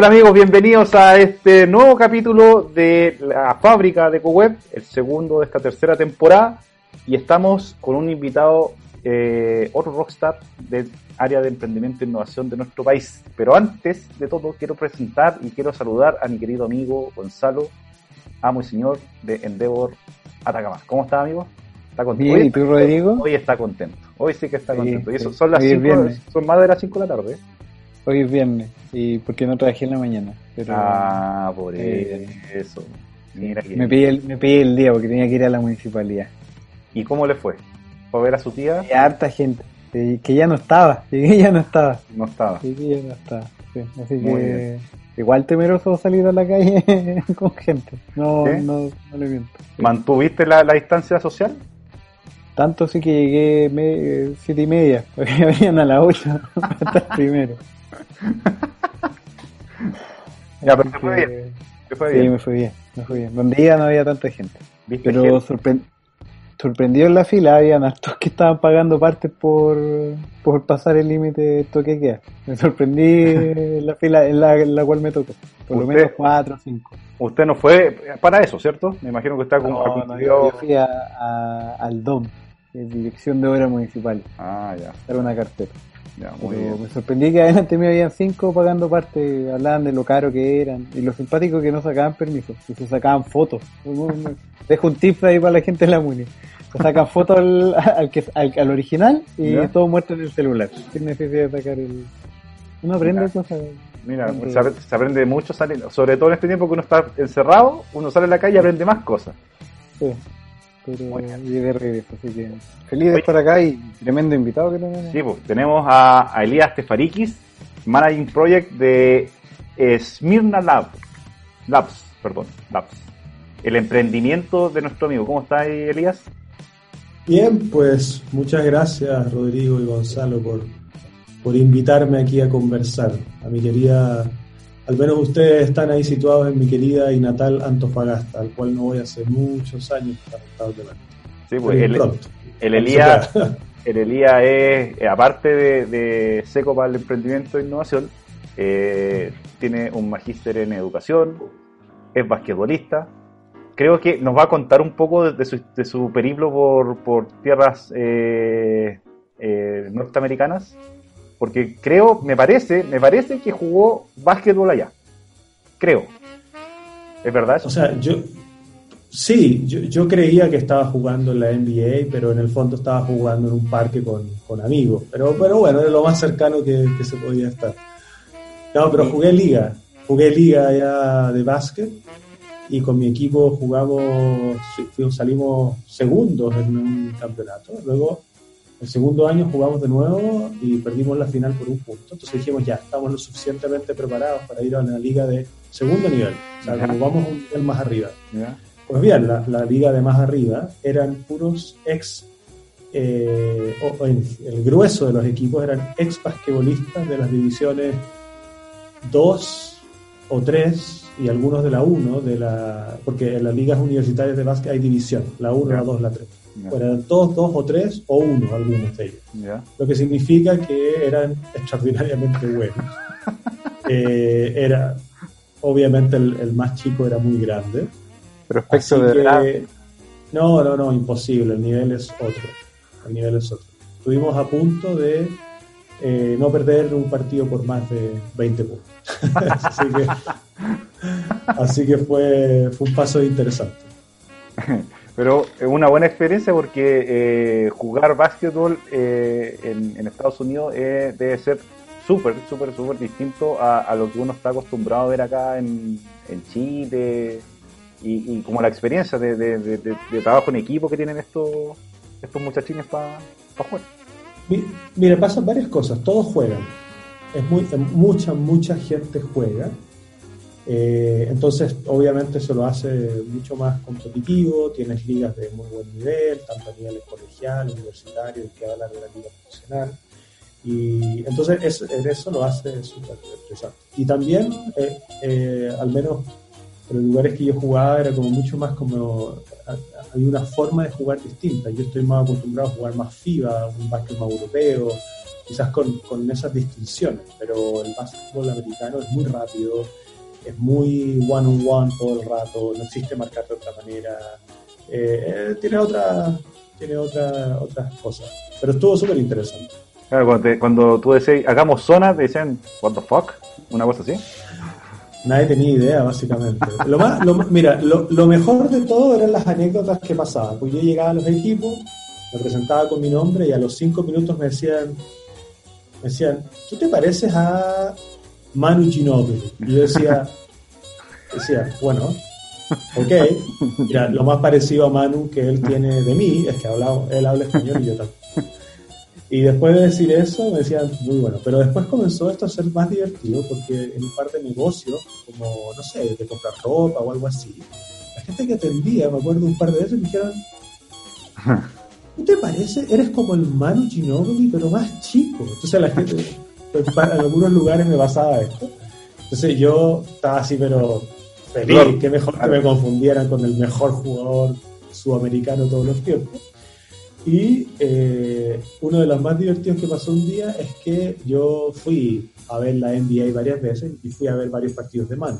Hola amigos, bienvenidos a este nuevo capítulo de la fábrica de CoWeb, el segundo de esta tercera temporada. Y estamos con un invitado, eh, otro rockstar del área de emprendimiento e innovación de nuestro país. Pero antes de todo, quiero presentar y quiero saludar a mi querido amigo Gonzalo, amo y señor de Endeavor Atacama. ¿Cómo está, amigo? ¿Está contento? Bien, ¿y tú, Rodrigo? Hoy está contento. Hoy sí que está contento. y eso son las cinco, son más de las 5 de la tarde. Hoy es viernes y porque no trabajé en la mañana. Pero, ah, por eh, eso. Mira me, pedí el, me pedí el día porque tenía que ir a la municipalidad. ¿Y cómo le fue? ¿Fue a ver a su tía? Y harta gente. Que ya no estaba, que ya no estaba. No estaba. Sí, que ya no estaba. así que igual temeroso salir a la calle con gente. No, no, no le miento. ¿Mantuviste la, la distancia social? Tanto sí que llegué siete y media, porque venían a las ocho hasta primero. ya, pero te fue bien. fue bien. Sí, me fue bien, me fue bien. Donde iba no había tanta gente. Pero sorprendió en la fila, habían hartos que estaban pagando partes por, por pasar el límite de toque queda. Me sorprendí en la fila en la, cual me tocó. Por lo menos cuatro o cinco. Usted no fue para eso, ¿cierto? Me imagino que está como... No, yo fui a, al DOM, Dirección de Obras Municipales. Ah, ya. Era una Me sorprendí que adelante me habían cinco pagando parte, hablaban de lo caro que eran y lo simpático que no sacaban permiso, que se sacaban fotos. Dejo un tip ahí para la gente de la MUNI. Se sacan fotos al, al, original y todo muerto en el celular. Sin necesidad de sacar el. Uno aprende cosas. Mira, se, aprende mucho, sobre todo en este tiempo que uno está encerrado, uno sale a la calle y aprende más cosas. Sí pero de regreso, así que feliz de estar acá y tremendo invitado que tenemos. Sí, pues tenemos a, Elías Tefarikis, Managing Project de Smyrna Lab, Labs, perdón, Labs. El emprendimiento de nuestro amigo. ¿Cómo está ahí, Elías? Bien, pues muchas gracias Rodrigo y Gonzalo por, por invitarme aquí a conversar. A mi querida al menos ustedes están ahí situados en mi querida y natal Antofagasta, al cual no voy hace muchos años, Sí, pues el, el, Elías, el Elías es, eh, aparte de, seco para el emprendimiento e innovación, eh, tiene un magíster en educación, es basquetbolista. Creo que nos va a contar un poco de, su, de su, periplo por, por tierras eh, norteamericanas porque creo, me parece, me parece que jugó básquetbol allá. Creo. ¿Es verdad eso? O sea, yo sí, yo, creía que estaba jugando en la NBA, pero en el fondo estaba jugando en un parque con, amigos. Pero, pero bueno, era lo más cercano que, se podía estar. No, pero jugué liga. Jugué liga allá de básquet y con mi equipo jugamos, salimos segundos en un campeonato. Luego el segundo año jugamos de nuevo y perdimos la final por un punto. Entonces dijimos, ya, estamos lo suficientemente preparados para ir a una liga de segundo nivel. O sea, como vamos un nivel más arriba. Pues bien, la, liga de más arriba eran puros ex, eh, el grueso de los equipos eran ex basquetbolistas de las divisiones 2 o 3 y algunos de la 1, de la, porque en las ligas universitarias de básquet hay división, la 1, la 2, la 3 eran todos dos o tres o uno algunos de ellos. Lo que significa que eran extraordinariamente buenos. Eh, era, obviamente el, más chico era muy grande. Respecto de No, no, no, imposible. El nivel es otro. El nivel es otro. Estuvimos a punto de eh, no perder un partido por más de 20 puntos. así que, así que fue, fue un paso interesante. Pero es una buena experiencia porque eh, jugar básquetbol eh, en, Estados Unidos debe ser súper, súper, súper distinto a, lo que uno está acostumbrado a ver acá en, Chile y, como la experiencia de, trabajo en equipo que tienen estos, estos muchachines para jugar. Mira, pasan varias cosas, todos juegan. Es muy, mucha, mucha gente juega eh, entonces, obviamente, eso lo hace mucho más competitivo, tienes ligas de muy buen nivel, tanto a nivel colegial, universitario, que hablar de la liga profesional. Y entonces eso lo hace súper interesante. Y también, eh, eh, al menos en los lugares que yo jugaba, era como mucho más como, hay una forma de jugar distinta. Yo estoy más acostumbrado a jugar más FIBA, un básquet más europeo, quizás con, con esas distinciones, pero el básquetbol americano es muy rápido, es muy one-on-one todo el rato, no existe marcar de otra manera, eh, tiene otra tiene otra, otras cosas, pero estuvo súper interesante. Claro, cuando, cuando, tú decías, hagamos zona, te dicen, what the fuck, una cosa así. Nadie tenía idea, básicamente. Lo más, mira, lo, lo, mejor de todo eran las anécdotas que pasaban. Pues yo llegaba a los equipos, me presentaba con mi nombre y a los cinco minutos me decían, me decían, ¿tú te pareces a Manu Ginóbili? Y yo decía, decía, bueno, ok, mira, lo más parecido a Manu que él tiene de mí es que habla, él habla español y yo también. Y después de decir eso, me decían, muy bueno. Pero después comenzó esto a ser más divertido porque en un par de negocios, como, no sé, de comprar ropa o algo así, la gente que atendía, me acuerdo un par de veces, me dijeron, ¿no te parece? Eres como el Manu Ginobili, pero más chico. Entonces la gente, en algunos lugares me basaba esto. Entonces yo estaba así, pero feliz, que mejor que me confundieran con el mejor jugador sudamericano de todos los tiempos. Y eh, uno de los más divertidos que pasó un día es que yo fui a ver la NBA varias veces y fui a ver varios partidos de mano.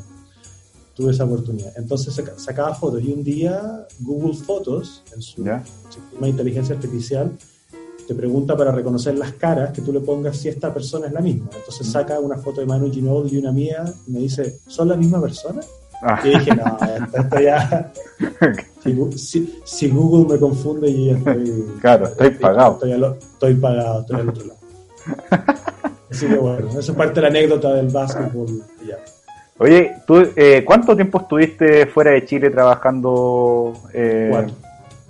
Tuve esa oportunidad. Entonces sacaba fotos y un día Google Fotos, en su sistema de inteligencia artificial, te pregunta para reconocer las caras que tú le pongas si esta persona es la misma. Entonces saca una foto de Manu Ginobili y una mía y me dice, ¿son la misma persona? Ah. Y dije, no, esto ya. Si, Google me confunde, yo ya estoy. Claro, estoy, pagado. Estoy, pagado, estoy al otro lado. Así que bueno, eso es parte de la anécdota del básquetbol. Ya. Oye, ¿tú, eh, ¿cuánto tiempo estuviste fuera de Chile trabajando? Eh, cuatro.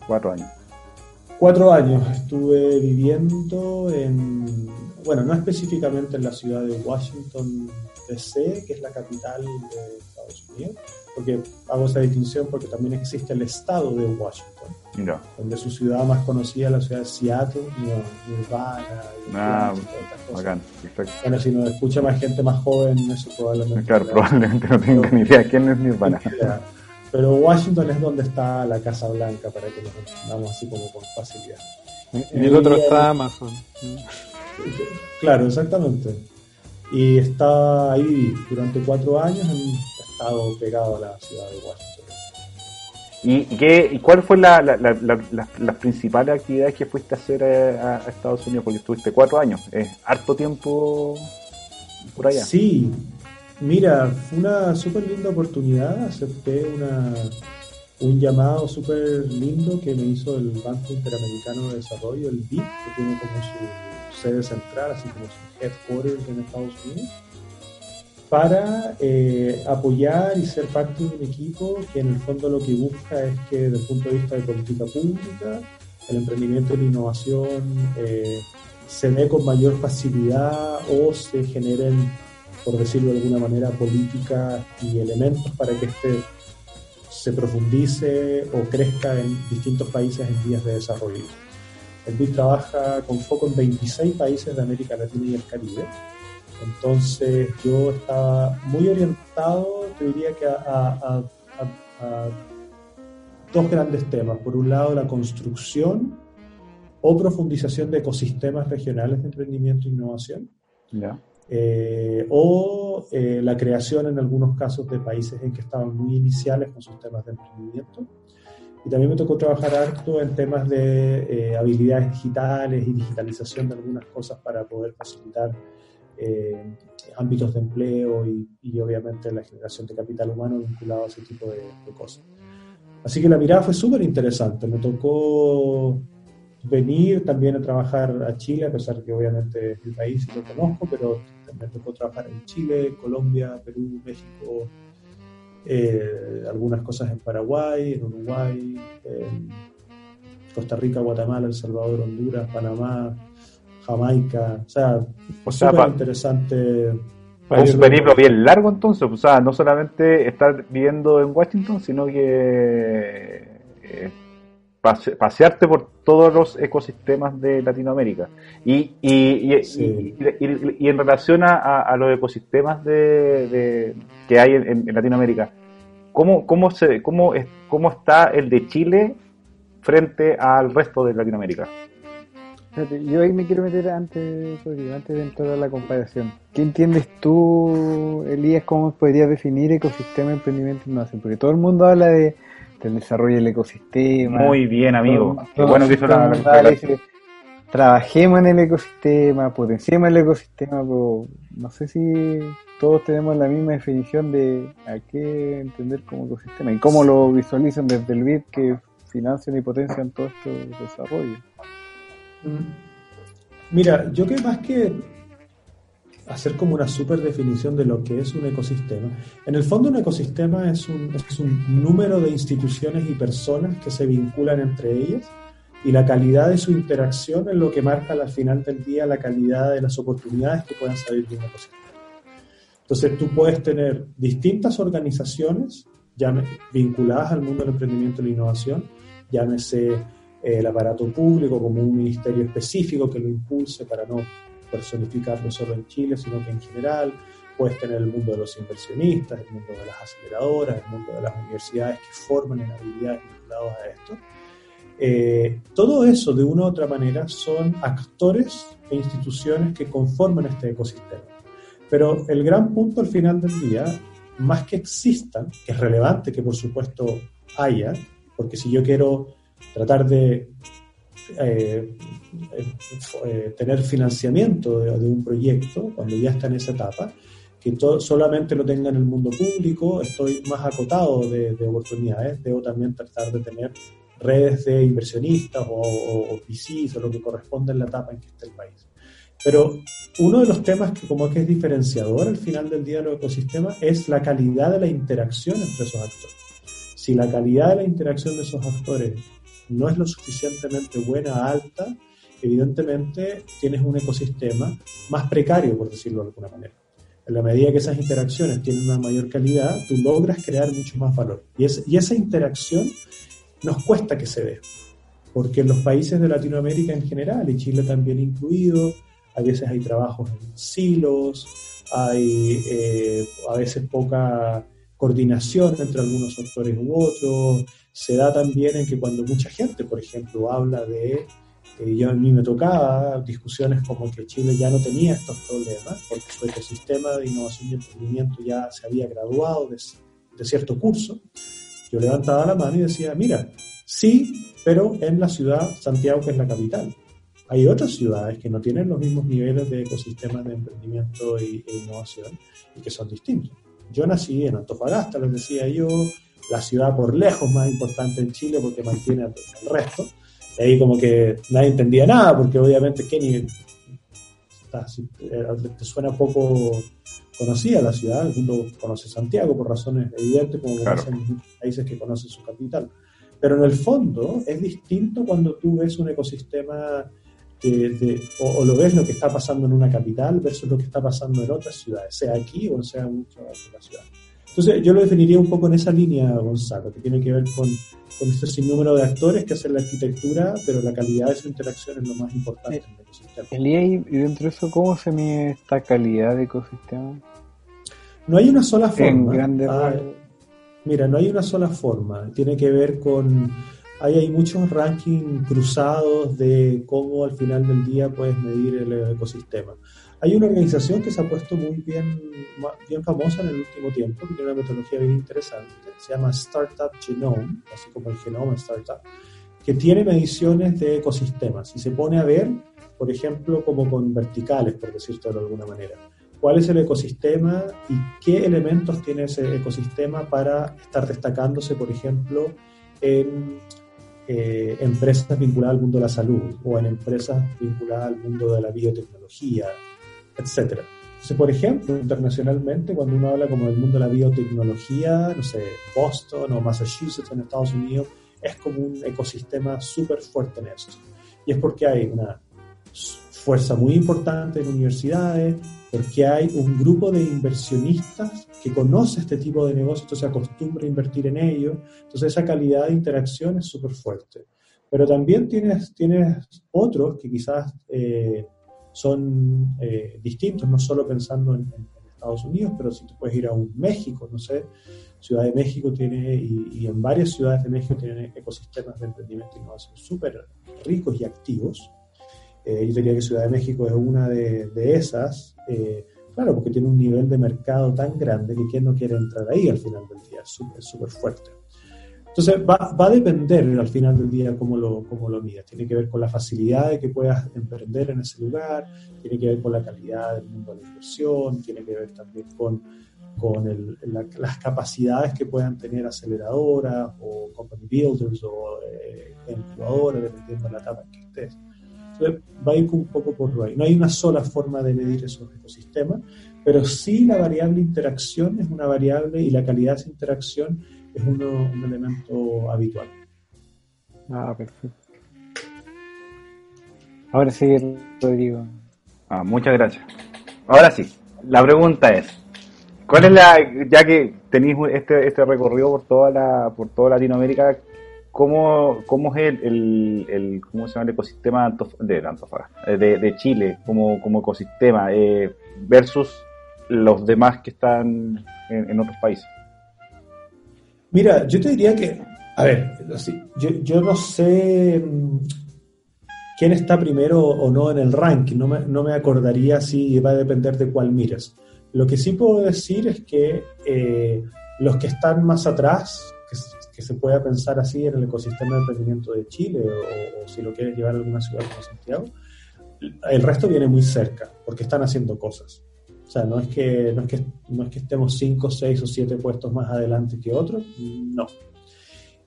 Cuatro años. Cuatro años estuve viviendo en, bueno, no específicamente en la ciudad de Washington, D.C., que es la capital de Estados Unidos, porque hago esa distinción porque también existe el estado de Washington, donde su ciudad más conocida es la ciudad de Seattle, Nirvana, ah, bacán, perfecto. Bueno, si nos escucha más gente más joven, eso probablemente... Claro, probablemente no tengan ni idea quién es Nirvana. Pero Washington es donde está la Casa Blanca, para que nos entendamos así como con facilidad. Y el otro está Amazon. Claro, exactamente. Y está ahí durante cuatro años, en estado pegado a la ciudad de Washington. ¿Y, qué, y cuál fue la, las principales actividades que fuiste a hacer a, Estados Unidos? Porque estuviste cuatro años, es harto tiempo por allá. Sí, mira, fue una súper linda oportunidad, acepté una, un llamado súper lindo que me hizo el Banco Interamericano de Desarrollo, el BID, que tiene como su sede central, así como su headquarters en Estados Unidos para eh, apoyar y ser parte de un equipo que en el fondo lo que busca es que desde el punto de vista de política pública, el emprendimiento y la innovación eh, se dé con mayor facilidad o se generen, por decirlo de alguna manera, políticas y elementos para que este se profundice o crezca en distintos países en vías de desarrollo. El BID trabaja con foco en 26 países de América Latina y el Caribe entonces yo estaba muy orientado, te diría que a, dos grandes temas. Por un lado, la construcción o profundización de ecosistemas regionales de emprendimiento e innovación. Eh, o eh, la creación en algunos casos de países en que estaban muy iniciales con sus temas de emprendimiento. Y también me tocó trabajar harto en temas de eh, habilidades digitales y digitalización de algunas cosas para poder facilitar eh, ámbitos de empleo y, obviamente la generación de capital humano vinculado a ese tipo de, cosas. Así que la mirada fue súper interesante. Me tocó venir también a trabajar a Chile, a pesar que obviamente es mi país y lo conozco, pero me tocó trabajar en Chile, Colombia, Perú, México, eh, algunas cosas en Paraguay, en Uruguay, en Costa Rica, Guatemala, El Salvador, Honduras, Panamá, Jamaica. O sea, o sea interesante. Un periplo bien largo entonces, o sea, no solamente estar viviendo en Washington, sino que eh, pasearte por todos los ecosistemas de Latinoamérica. Y, y, y, en relación a, los ecosistemas de, que hay en, Latinoamérica, ¿cómo, cómo, se, cómo, ¿cómo está el de Chile frente al resto de Latinoamérica? yo ahí me quiero meter antes, antes de entrar a la comparación. ¿Qué entiendes tú, Elías, cómo podrías definir ecosistema, emprendimiento e innovación? Porque todo el mundo habla de, del desarrollo del ecosistema. Muy bien, amigo. Qué bueno que hizo la, Trabajemos en el ecosistema, potenciemos el ecosistema, pero no sé si todos tenemos la misma definición de a qué entender como ecosistema y cómo lo visualizan desde el BID que financian y potencian todo este desarrollo. Mira, yo que más que hacer como una super definición de lo que es un ecosistema, en el fondo un ecosistema es un, es un número de instituciones y personas que se vinculan entre ellas y la calidad de su interacción es lo que marca al final del día la calidad de las oportunidades que puedan salir de un ecosistema. Entonces tú puedes tener distintas organizaciones vinculadas al mundo del emprendimiento y la innovación, llámese el aparato público como un ministerio específico que lo impulse para no personificarlo solo en Chile, sino que en general. Puedes tener el mundo de los inversionistas, el mundo de las aceleradoras, el mundo de las universidades que forman en habilidades vinculadas a esto. Eh, todo eso, de una u otra manera, son actores e instituciones que conforman este ecosistema. Pero el gran punto al final del día, más que existan, que es relevante que por supuesto haya, porque si yo quiero tratar de eh, eh, tener financiamiento de, un proyecto cuando ya está en esa etapa, que solamente lo tenga en el mundo público, estoy más acotado de, oportunidades, debo también tratar de tener redes de inversionistas o, o, o lo que corresponde en la etapa en que está el país. Pero uno de los temas que como que es diferenciador al final del día de los ecosistemas es la calidad de la interacción entre esos actores. Si la calidad de la interacción de esos actores no es lo suficientemente buena, alta, evidentemente tienes un ecosistema más precario, por decirlo de alguna manera. En la medida que esas interacciones tienen una mayor calidad, tú logras crear mucho más valor. Y, esa interacción nos cuesta que se dé, porque en los países de Latinoamérica en general, y Chile también incluido, a veces hay trabajos en silos, hay eh, a veces poca coordinación entre algunos actores u otros. Se da también en que cuando mucha gente, por ejemplo, habla de, eh, yo a mí me tocaba discusiones como que Chile ya no tenía estos problemas, porque su ecosistema de innovación y emprendimiento ya se había graduado de, de cierto curso. Yo levantaba la mano y decía, mira, sí, pero en la ciudad Santiago, que es la capital. Hay otras ciudades que no tienen los mismos niveles de ecosistemas de emprendimiento e innovación y que son distintos. Yo nací en Antofagasta, les decía yo, la ciudad por lejos más importante en Chile porque mantiene el resto. Y ahí como que nadie entendía nada, porque obviamente Kenny eh, te suena poco conocida la ciudad, el mundo conoce Santiago por razones evidentes, como conocen países que conocen su capital. Pero en el fondo es distinto cuando tú ves un ecosistema o, lo ves lo que está pasando en una capital versus lo que está pasando en otras ciudades, sea aquí o sea en otra ciudad. Entonces, yo lo definiría un poco en esa línea, Gonzalo, que tiene que ver con, con este sinnúmero de actores que hacen la arquitectura, pero la calidad de su interacción es lo más importante en el ecosistema. y dentro de eso, ¿cómo se mide esta calidad de ecosistema? No hay una sola forma. Ah, mira, no hay una sola forma. Tiene que ver con Ahí hay muchos rankings cruzados de cómo al final del día puedes medir el ecosistema. Hay una organización que se ha puesto muy bien, bien famosa en el último tiempo, que tiene una metodología bien interesante, se llama Startup Genome, así como el genoma startup, que tiene mediciones de ecosistemas y se pone a ver, por ejemplo, como con verticales, por decirlo de alguna manera, cuál es el ecosistema y qué elementos tiene ese ecosistema para estar destacándose, por ejemplo, en eh, empresas vinculadas al mundo de la salud o en empresas vinculadas al mundo de la biotecnología, etc. Entonces, por ejemplo, internacionalmente, cuando uno habla como del mundo de la biotecnología, no sé, Boston o Massachusetts en Estados Unidos, es como un ecosistema súper fuerte en esto. Y es porque hay una fuerza muy importante en universidades, porque hay un grupo de inversionistas que conoce este tipo de negocios, se acostumbra a invertir en ellos, entonces esa calidad de interacción es súper fuerte. Pero también tienes, tienes otros que quizás eh, son eh, distintos, no solo pensando en, Estados Unidos, pero si tú puedes ir a un México, no sé, Ciudad de México tiene, y, y en varias ciudades de México tienen ecosistemas de emprendimiento e innovación súper ricos y activos, Eh, yo diría que Ciudad de México es una de, esas, eh, claro, porque tiene un nivel de mercado tan grande que quien no quiere entrar ahí al final del día, es súper fuerte. Entonces va, va, a depender al final del día cómo lo, cómo lo midas. Tiene que ver con la facilidad de que puedas emprender en ese lugar, tiene que ver con la calidad del mundo de la inversión, tiene que ver también con, con el, las capacidades que puedan tener aceleradoras o company builders o eh, incubadoras, dependiendo de la etapa en que estés. Entonces va a ir un poco por ahí. No hay una sola forma de medir esos ecosistemas, pero sí la variable interacción es una variable y la calidad de esa interacción es uno, un elemento habitual. Ah, perfecto. Ahora sí, Rodrigo. Ah, muchas gracias. Ahora sí, la pregunta es, ¿cuál es la, ya que tenéis este, este recorrido por toda la, por toda Latinoamérica, ¿cómo, cómo es el, el, ¿cómo se llama el ecosistema de de, de Chile como, como ecosistema eh, versus los demás que están en otros países? Mira, yo te diría que, a ver, yo, no sé mm, quién está primero o no en el ranking, no me, no me acordaría si va a depender de cuál mires. Lo que sí puedo decir es que eh, los que están más atrás, que, se pueda pensar así en el ecosistema de emprendimiento de Chile o, si lo quieres llevar a alguna ciudad como Santiago, el resto viene muy cerca porque están haciendo cosas. O sea, no es que, no es que, no es que estemos 5, 6 o 7 puestos más adelante que otros, no.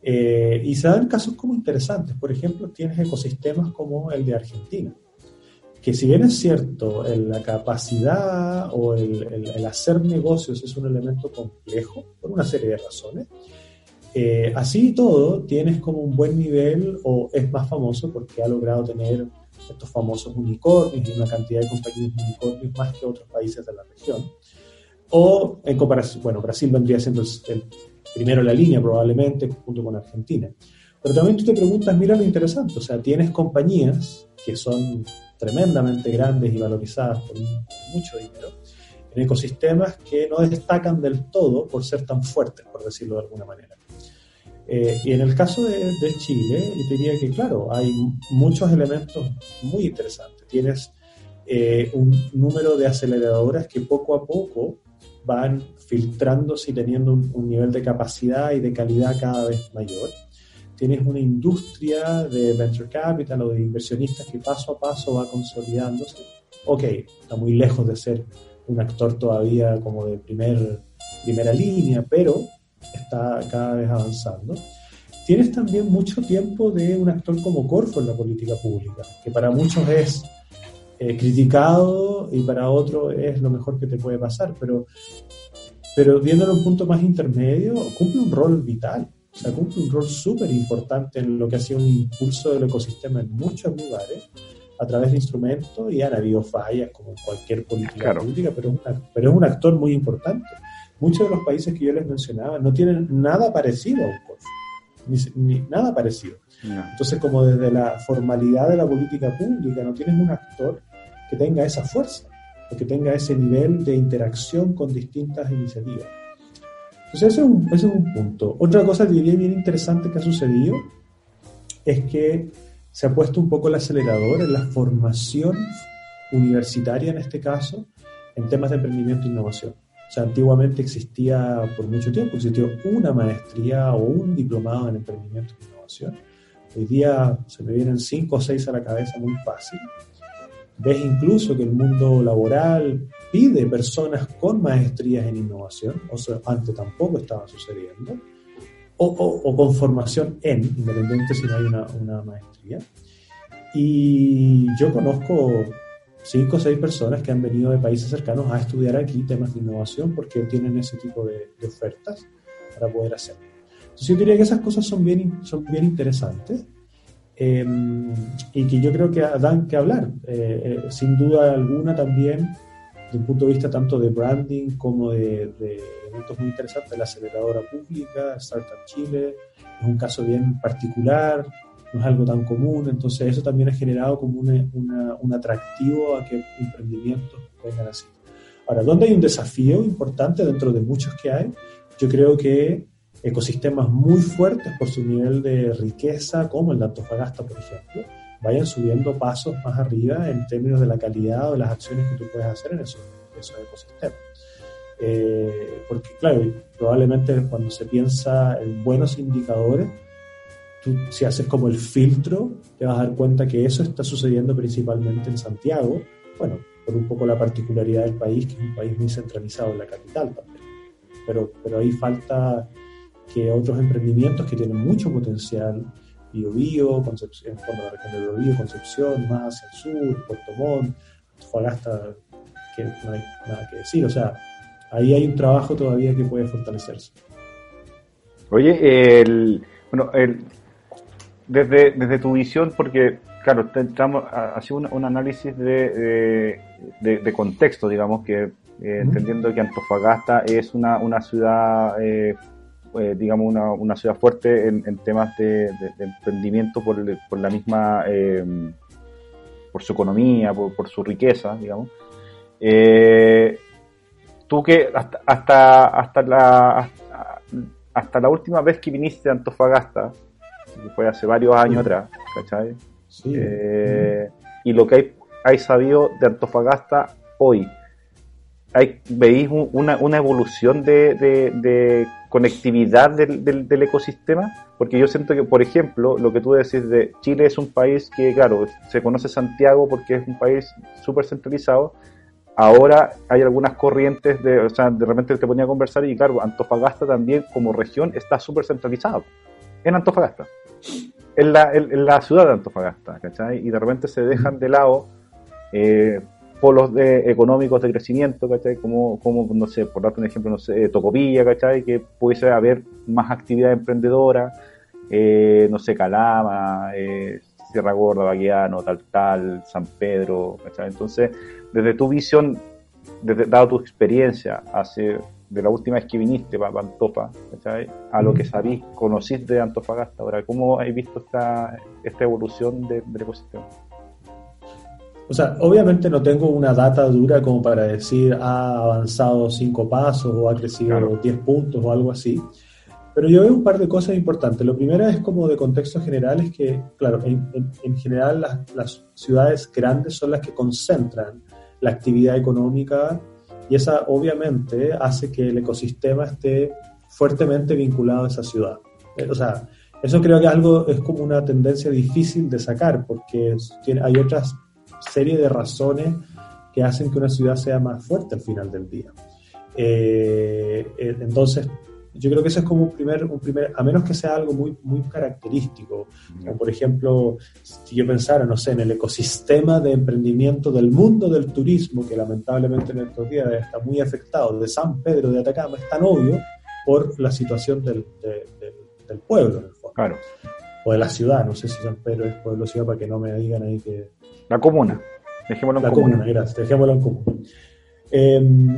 Eh, y se dan casos como interesantes. Por ejemplo, tienes ecosistemas como el de Argentina, que si bien es cierto, la capacidad o el, hacer negocios es un elemento complejo por una serie de razones, eh, así y todo, tienes como un buen nivel o es más famoso porque ha logrado tener estos famosos unicornios y una cantidad de compañías unicornios más que otros países de la región. O en comparación, bueno, Brasil vendría siendo el, primero en la línea probablemente, junto con Argentina. Pero también tú te preguntas, mira lo interesante, o sea, tienes compañías que son tremendamente grandes y valorizadas por mucho dinero, en ecosistemas que no destacan del todo por ser tan fuertes, por decirlo de alguna manera. Eh, y en el caso de, Chile, yo diría que, claro, hay muchos elementos muy interesantes. Tienes eh, un número de aceleradoras que poco a poco van filtrándose y teniendo un, nivel de capacidad y de calidad cada vez mayor. Tienes una industria de venture capital o de inversionistas que paso a paso va consolidándose. Ok, está muy lejos de ser un actor todavía como de primer, primera línea, pero está cada vez avanzando. Tienes también mucho tiempo de un actor como Corfo en la política pública, que para muchos es eh, criticado y para otros es lo mejor que te puede pasar, pero, pero viéndolo en un punto más intermedio, cumple un rol vital. O sea, cumple un rol súper importante en lo que ha sido un impulso del ecosistema en muchos lugares a través de instrumentos y han habido fallas como en cualquier política pública, pero pero es un actor muy importante muchos de los países que yo les mencionaba no tienen nada parecido a un CORF, ni, nada parecido. Entonces, como desde la formalidad de la política pública, no tienes un actor que tenga esa fuerza, o que tenga ese nivel de interacción con distintas iniciativas. Entonces, ese es un, ese es un punto. Otra cosa que diría bien interesante que ha sucedido es que se ha puesto un poco el acelerador en la formación universitaria, en este caso, en temas de emprendimiento e innovación. Sea, antiguamente existía por mucho tiempo, existió una maestría o un diplomado en emprendimiento e innovación. Hoy día se me vienen cinco o seis a la cabeza muy fácil. Ves incluso que el mundo laboral pide personas con maestrías en innovación, o sea, antes tampoco estaba sucediendo, o, con formación en, independiente si no hay una maestría. Y yo conozco cinco o seis personas que han venido de países cercanos a estudiar aquí temas de innovación porque tienen ese tipo de, ofertas para poder hacerlo. Entonces yo diría que esas cosas son bien, son bien interesantes em, y que yo creo que dan que hablar. Eh, eh, sin duda alguna también, desde un punto de vista tanto de branding como de, de eventos muy interesantes, la aceleradora pública, Startup Chile, es un caso bien particular, no es algo tan común, entonces eso también ha generado como un atractivo a que emprendimientos vengan así. Ahora, ¿dónde hay un desafío importante dentro de muchos que hay? Yo creo que ecosistemas muy fuertes por su nivel de riqueza, como el de Antofagasta, por ejemplo, vayan subiendo pasos más arriba en términos de la calidad o de las acciones que tú puedes hacer en esos, ecosistemas. Eh, porque, claro, probablemente cuando se piensa en buenos indicadores, si haces como el filtro, te vas a dar cuenta que eso está sucediendo principalmente en Santiago, bueno, por un poco la particularidad del país, que es un país muy centralizado en la capital también. Pero, pero ahí falta que otros emprendimientos que tienen mucho potencial, Bio Bio, Concepción, la región de Bio, Bio Concepción, más hacia el sur, Puerto Montt, Antofagasta, que no hay nada que decir. O sea, ahí hay un trabajo todavía que puede fortalecerse. Oye, el, bueno, el, desde, desde tu visión, porque, claro, estamos haciendo un, un análisis de, de, contexto, digamos, que eh, entendiendo que Antofagasta es una, una ciudad eh, eh, digamos, una, una, ciudad fuerte en, temas de, emprendimiento por, por, la misma, eh, por su economía, por, su riqueza, digamos. Tú que hasta, hasta, hasta, la, hasta, la última vez que viniste a Antofagasta, que fue hace varios años atrás, ¿cachai? Sí. y lo que hay, hay sabido de Antofagasta hoy, hay, ¿veis una, una evolución de, de conectividad del, del, ecosistema, porque yo siento que, por ejemplo, lo que tú decís de Chile es un país que, claro, se conoce Santiago porque es un país súper centralizado, ahora hay algunas corrientes de, o sea, de repente te ponía a conversar y claro, Antofagasta también como región está súper centralizado, en Antofagasta, en la, en, la ciudad de Antofagasta, ¿cachai? Y de repente se dejan de lado eh, polos de, económicos de crecimiento, ¿cachai? Como, como, no sé, por darte un ejemplo, no sé, Tocopilla, ¿cachai? Que pudiese haber más actividad emprendedora, eh, no sé, Calama, eh, Sierra Gorda, Baguiano, tal, tal, San Pedro, ¿cachai? Entonces, desde tu visión, desde, dado tu experiencia hace de la última vez que viniste para Antofa, a lo que sabís, conocís de Antofagasta ahora, ¿cómo has visto esta, esta evolución del ecosistema? O sea, obviamente no tengo una data dura como para decir ha avanzado cinco pasos o ha crecido 10 puntos o algo así, pero yo veo un par de cosas importantes. Lo primero es como de contexto general, es que, claro, en, general las, las, ciudades grandes son las que concentran la actividad económica y esa obviamente hace que el ecosistema esté fuertemente vinculado a esa ciudad. Eh, o sea, eso creo que algo es como una tendencia difícil de sacar porque hay otras serie de razones que hacen que una ciudad sea más fuerte al final del día. Eh, eh, entonces, yo creo que eso es como un primer, un primer, a menos que sea algo muy, muy característico, como por ejemplo, si yo pensara, no sé, en el ecosistema de emprendimiento del mundo del turismo, que lamentablemente en estos días está muy afectado, de San Pedro de Atacama, es tan obvio por la situación del, del pueblo, en el fondo. Claro. O de la ciudad, no sé si San Pedro es pueblo o ciudad, para que no me digan ahí que la comuna. Dejémoslo en la comuna. gracias. Dejémoslo en comuna. Em,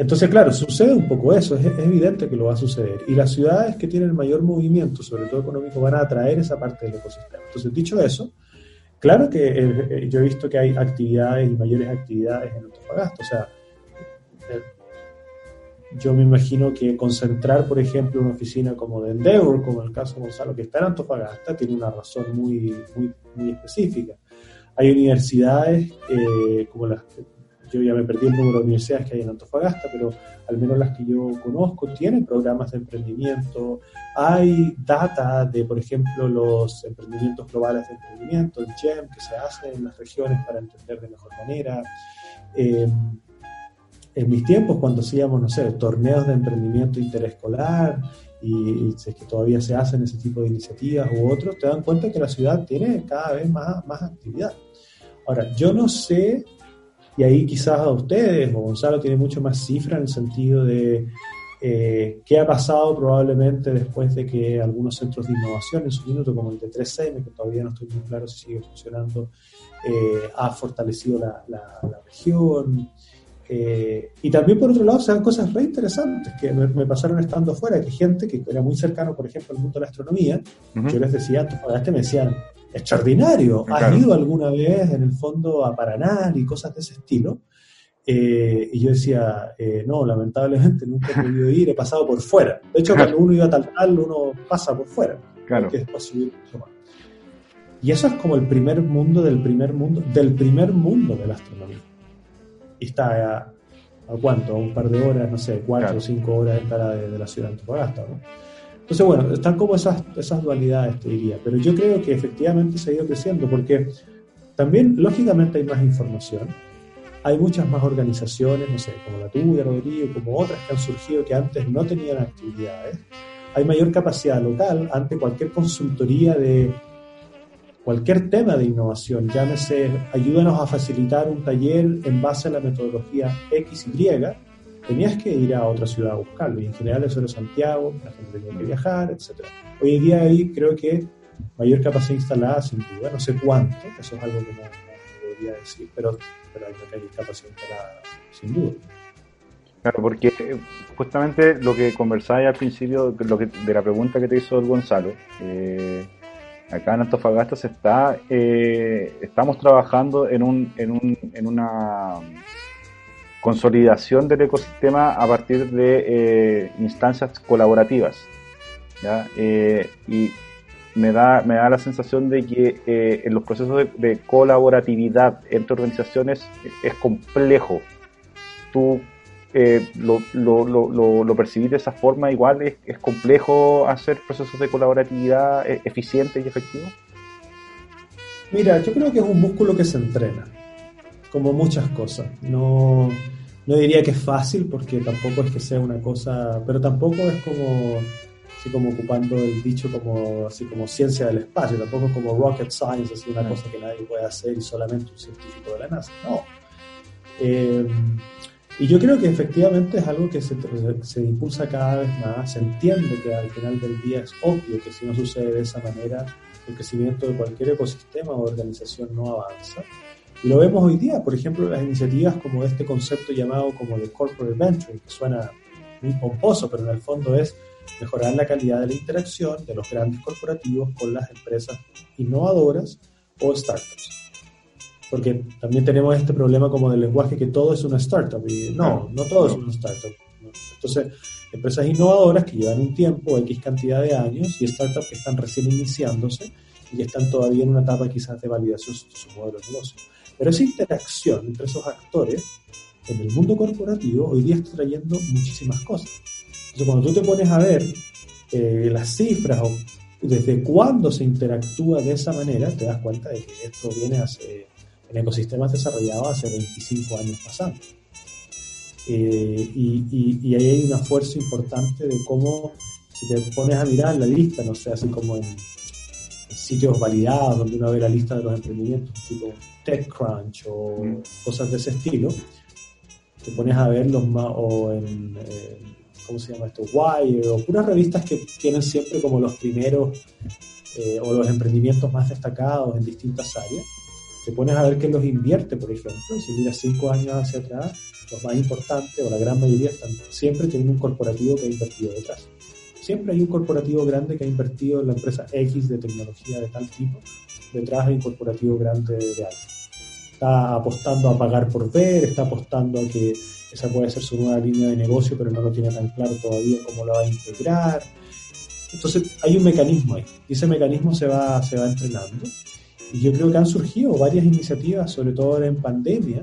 entonces, claro, sucede un poco eso, es, evidente que lo va a suceder. Y las ciudades que tienen el mayor movimiento, sobre todo económico, van a atraer esa parte del ecosistema. Entonces, dicho eso, claro que eh, eh, yo he visto que hay actividades y mayores actividades en Antofagasta. O sea, eh, yo me imagino que concentrar, por ejemplo, una oficina como de Endeavor, como el caso de Gonzalo, que está en Antofagasta, tiene una razón muy, muy, muy específica. Hay universidades, como las yo ya me perdí el número de universidades que hay en Antofagasta, pero al menos las que yo conozco tienen programas de emprendimiento. Hay data de, por ejemplo, los emprendimientos globales de emprendimiento, el GEM, que se hace en las regiones para entender de mejor manera. Em, en mis tiempos, cuando hacíamos, no sé, torneos de emprendimiento interescolar y, sé que todavía se hacen ese tipo de iniciativas u otros, te dan cuenta que la ciudad tiene cada vez más, más actividad. Ahora, yo no sé, y ahí quizás a ustedes, o Gonzalo tiene mucho más cifra en el sentido de eh, qué ha pasado probablemente después de que algunos centros de innovación en su minuto, como el de 3M, que todavía no estoy muy claro si sigue funcionando, eh, ha fortalecido la, la, región. Eh, y también por otro lado se dan cosas re interesantes que me, pasaron estando afuera, que gente que era muy cercano, por ejemplo, al mundo de la astronomía, yo les decía, me decían, extraordinario. ¿Has ido alguna vez en el fondo a Paraná y cosas de ese estilo? Eh, y yo decía, eh, no, lamentablemente nunca he podido ir, he pasado por fuera. De hecho, cuando uno iba a tal tal, uno pasa por fuera. Claro. Que es subir mucho más. Y eso es como el primer mundo del primer mundo, del primer mundo de la astronomía. Y está a, cuánto, a un par de horas, no sé, cuatro o cinco horas estará de, de, la ciudad de Antofagasta, ¿no? Entonces, bueno, están como esas, esas dualidades, te diría. Pero yo creo que efectivamente se ha ido creciendo porque también, lógicamente, hay más información. Hay muchas más organizaciones, no sé, como la tuya, Rodrigo, como otras que han surgido que antes no tenían actividades. Hay mayor capacidad local ante cualquier consultoría de cualquier tema de innovación, llámese, ayúdanos a facilitar un taller en base a la metodología X, Y, tenías que ir a otra ciudad a buscarlo. Y en general eso era Santiago, la gente tenía que viajar, etc. Hoy en día ahí creo que mayor capacidad instalada, sin duda, no sé cuánto, eso es algo que no, debería decir, pero, pero hay capacidad instalada, sin duda. Claro, porque justamente lo que conversáis al principio lo que, de la pregunta que te hizo el Gonzalo, eh, acá en Antofagasta se está, eh, estamos trabajando en, un, en, un, en una consolidación del ecosistema a partir de eh, instancias colaborativas. ¿ya? Eh, y me da, me da la sensación de que eh, en los procesos de, colaboratividad entre organizaciones es complejo. Tú lo, lo, lo, lo, percibís de esa forma, igual es, es complejo hacer procesos de colaboratividad eficientes y efectivos. Mira, yo creo que es un músculo que se entrena como muchas cosas. No, no diría que es fácil porque tampoco es que sea una cosa, pero tampoco es como así como ocupando el dicho como así como ciencia del espacio, tampoco es como rocket science, así una cosa que nadie puede hacer y solamente un científico de la NASA. No. Eh, y yo creo que efectivamente es algo que se, se, impulsa cada vez más, se entiende que al final del día es obvio que si no sucede de esa manera, el crecimiento de cualquier ecosistema o organización no avanza. Y lo vemos hoy día, por ejemplo, las iniciativas como este concepto llamado como de corporate venture, que suena muy pomposo, pero en el fondo es mejorar la calidad de la interacción de los grandes corporativos con las empresas innovadoras o startups. Porque también tenemos este problema como del lenguaje que todo es una startup. Y no, no todo es una startup. Entonces, empresas innovadoras que llevan un tiempo, X cantidad de años, y startups que están recién iniciándose y que están todavía en una etapa quizás de validación de su modelo de negocio. Pero esa interacción entre esos actores en el mundo corporativo hoy día está trayendo muchísimas cosas. Entonces, cuando tú te pones a ver eh, las cifras o desde cuándo se interactúa de esa manera, te das cuenta de que esto viene hace, en ecosistemas desarrollados hace 25 años pasando. Eh, y, ahí hay un esfuerzo importante de cómo, si te pones a mirar la lista, no sé, así como en, sitios validados donde uno ve la lista de los emprendimientos, tipo TechCrunch o mm. cosas de ese estilo, te pones a verlos más, o en, ¿cómo se llama esto? Wire, o puras revistas que tienen siempre como los primeros eh, o los emprendimientos más destacados en distintas áreas, te pones a ver que los invierte, por ejemplo, y si miras cinco años hacia atrás, los más importantes, o la gran mayoría, están siempre tienen un corporativo que ha invertido detrás. Siempre hay un corporativo grande que ha invertido en la empresa X de tecnología de tal tipo, detrás hay un corporativo grande de algo. Está apostando a pagar por ver, está apostando a que esa puede ser su nueva línea de negocio, pero no lo tiene tan claro todavía cómo lo va a integrar. Entonces hay un mecanismo ahí, y ese mecanismo se va, se va entrenando. Y yo creo que han surgido varias iniciativas, sobre todo ahora en pandemia.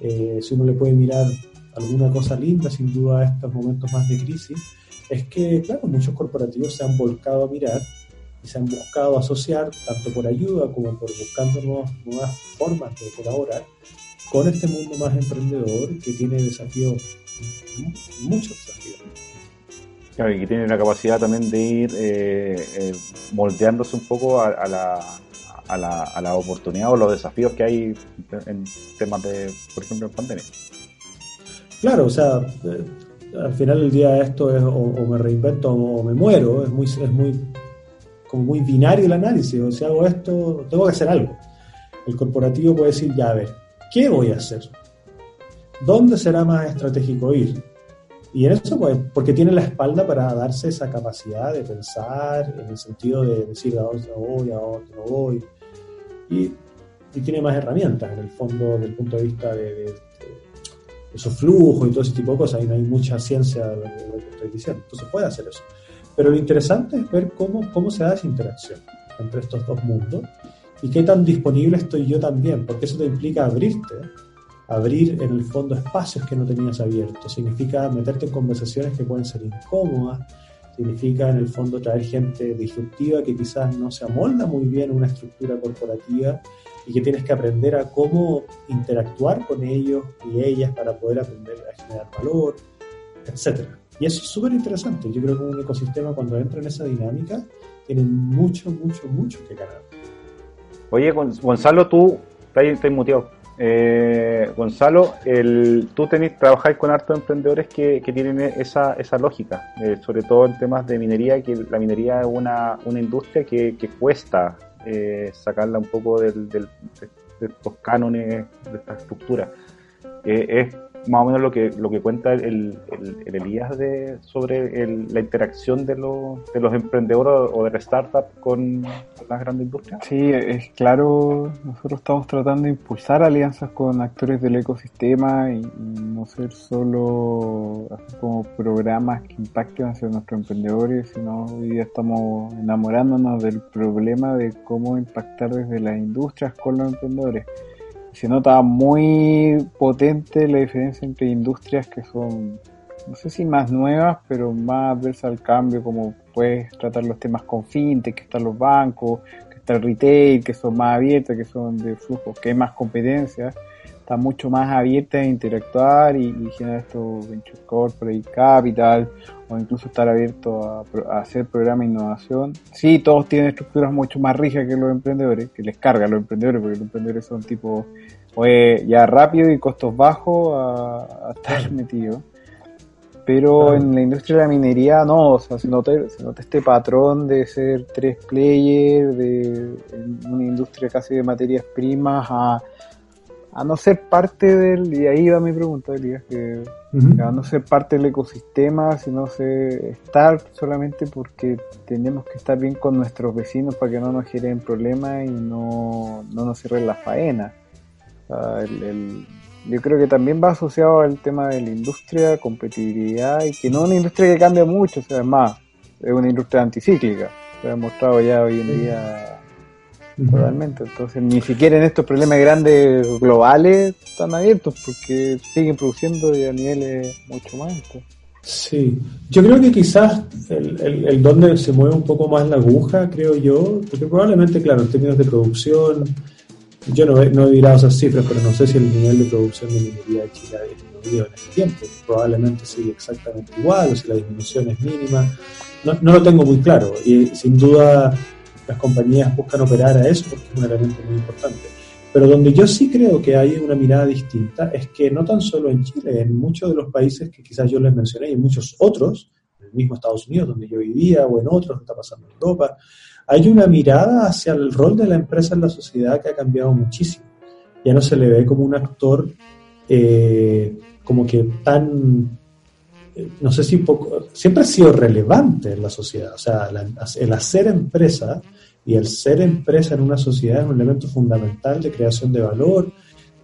Eh, si uno le puede mirar alguna cosa linda, sin duda, a estos momentos más de crisis, es que, claro, muchos corporativos se han volcado a mirar y se han buscado asociar, tanto por ayuda como por buscando nuevas, formas de colaborar, con este mundo más emprendedor que tiene desafíos, muchos desafíos. Claro, y que tiene la capacidad también de ir eh, eh, moldeándose un poco a, la, a, la, a la oportunidad o los desafíos que hay en temas de, por ejemplo, en pandemia. Claro, o sea, eh, al final del día esto es o, me reinvento o me muero, es muy, es muy, como muy binario el análisis, o si hago esto, tengo que hacer algo. El corporativo puede decir, ya a ver, ¿qué voy a hacer? ¿Dónde será más estratégico ir? Y en eso, pues, porque tiene la espalda para darse esa capacidad de pensar en el sentido de decir a dónde voy, a dónde no voy. Y, tiene más herramientas en el fondo, desde el punto de vista de esos flujos y todo ese tipo de cosas, y no hay mucha ciencia de lo que, estoy diciendo, entonces puede hacer eso. Pero lo interesante es ver cómo, cómo se da esa interacción. entre estos dos mundos y qué tan disponible estoy yo también, porque eso te implica abrirte, abrir en el fondo espacios que no tenías abiertos, significa meterte en conversaciones que pueden ser incómodas, significa en el fondo traer gente disruptiva que quizás no se amolda muy bien una estructura corporativa y que tienes que aprender a cómo interactuar con ellos y ellas para poder aprender a generar valor, etc. Y eso es súper interesante. Yo creo que un ecosistema cuando entra en esa dinámica tiene mucho, mucho, mucho que ganar. Oye, Gonzalo, tú estás muteado. Eh, Gonzalo, el, tú tenés, trabajáis con hartos emprendedores que, tienen esa, esa lógica, eh, sobre todo en temas de minería, que la minería es una, una industria que, cuesta eh, sacarla un poco del, de estos cánones, de esta estructura. es más o menos lo que, lo que cuenta el, el, Elías de, sobre la interacción de los, de los emprendedores o de las startups con las grandes industrias. Sí, es claro, nosotros estamos tratando de impulsar alianzas con actores del ecosistema y, no ser solo como programas que impacten hacia nuestros emprendedores, sino hoy día estamos enamorándonos del problema de cómo impactar desde las industrias con los emprendedores se nota muy potente la diferencia entre industrias que son, no sé si más nuevas, pero más adversas al cambio, como puedes tratar los temas con fintech, que están los bancos, que está el retail, que son más abiertas, que son de flujos, que hay más competencia, está mucho más abierta a interactuar y, generar estos venture corporate capital o incluso estar abierto a, hacer programas de innovación. Sí, todos tienen estructuras mucho más rígidas que los emprendedores, que les carga a los emprendedores, porque los emprendedores son tipo ya rápido y costos bajos a, estar metidos. Pero en la industria de la minería no, o sea, se nota, se nota este patrón de ser tres players, de una industria casi de materias primas a a no ser parte del, y ahí va mi pregunta, Elías, que a no ser parte del ecosistema, sino se, estar solamente porque tenemos que estar bien con nuestros vecinos para que no nos generen problemas y no, no nos cierren la faena. yo creo que también va asociado al tema de la industria, competitividad, y que no es una industria que cambia mucho, o sea, es más, es una industria anticíclica. Se ha demostrado ya hoy en día Totalmente, entonces ni siquiera en estos problemas grandes globales están abiertos porque siguen produciendo a niveles mucho más altos. Sí, yo creo que quizás el, el, donde se mueve un poco más la aguja, creo yo, porque probablemente, claro, en términos de producción, yo no he, no he mirado esas cifras, pero no sé si el nivel de producción de minería de Chile ha disminuido en ese tiempo. Probablemente sigue exactamente igual, o si la disminución es mínima. No, no lo tengo muy claro y sin duda las compañías buscan operar a eso porque es un elemento muy importante. Pero donde yo sí creo que hay una mirada distinta es que no tan solo en Chile, en muchos de los países que quizás yo les mencioné y en muchos otros, en el mismo Estados Unidos donde yo vivía o en otros que está pasando en Europa, hay una mirada hacia el rol de la empresa en la sociedad que ha cambiado muchísimo. Ya no se le ve como un actor eh, como que tan no sé si poco, siempre ha sido relevante en la sociedad. O sea, el hacer empresa y el ser empresa en una sociedad es un elemento fundamental de creación de valor,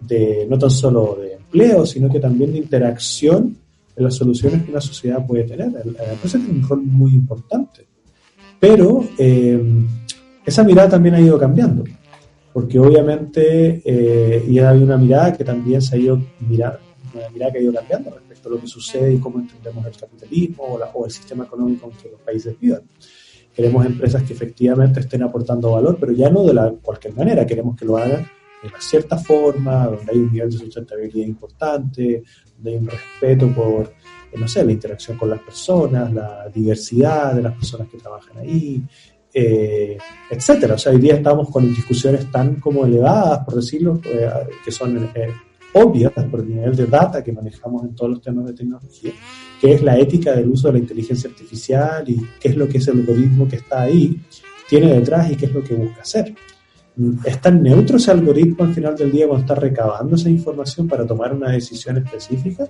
de no tan solo de empleo, sino que también de interacción en las soluciones que una sociedad puede tener. La empresa tiene un rol muy importante. Pero eh, esa mirada también ha ido cambiando, porque obviamente, eh, y hay una mirada que también se ha ido mirando, una mirada que ha ido cambiando lo que sucede y cómo entendemos el capitalismo o, el sistema económico en que los países viven. Queremos empresas que efectivamente estén aportando valor, pero ya no de la cualquier manera, queremos que lo hagan de una cierta forma, donde hay un nivel de sustentabilidad importante, donde hay un respeto por, eh, no sé, la interacción con las personas, la diversidad de las personas que trabajan ahí, eh, etcétera. O sea, hoy día estamos con discusiones tan como elevadas, por decirlo, eh, que son eh, obvias por el nivel de data que manejamos en todos los temas de tecnología, que es la ética del uso de la inteligencia artificial y qué es lo que ese algoritmo que está ahí tiene detrás y qué es lo que busca hacer. ¿Es tan neutro ese algoritmo al final del día cuando está recabando esa información para tomar una decisión específica?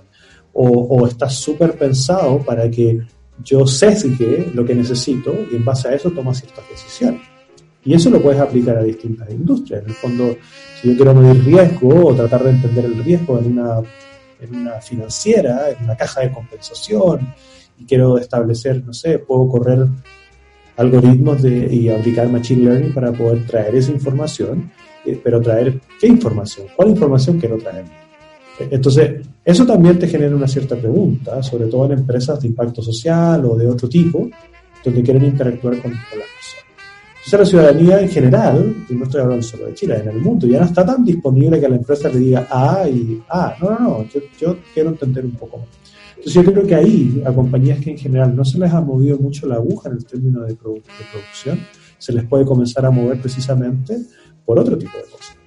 ¿O, o está súper pensado para que yo sesgue lo que necesito y en base a eso toma ciertas decisiones? Y eso lo puedes aplicar a distintas industrias. En el fondo, si yo quiero medir riesgo o tratar de entender el riesgo en una, en una financiera, en una caja de compensación, y quiero establecer, no sé, puedo correr algoritmos de, y aplicar Machine Learning para poder traer esa información, eh, pero traer qué información, cuál información quiero traer. Entonces, eso también te genera una cierta pregunta, sobre todo en empresas de impacto social o de otro tipo, donde quieren interactuar con, las personas. Entonces, la ciudadanía en general, y no estoy hablando solo de Chile, en el mundo, ya no está tan disponible que la empresa le diga A y A. No, no, no, yo, yo quiero entender un poco más. Entonces yo creo que ahí, a compañías que en general no se les ha movido mucho la aguja en el término de, producción, se les puede comenzar a mover precisamente por otro tipo de cosas.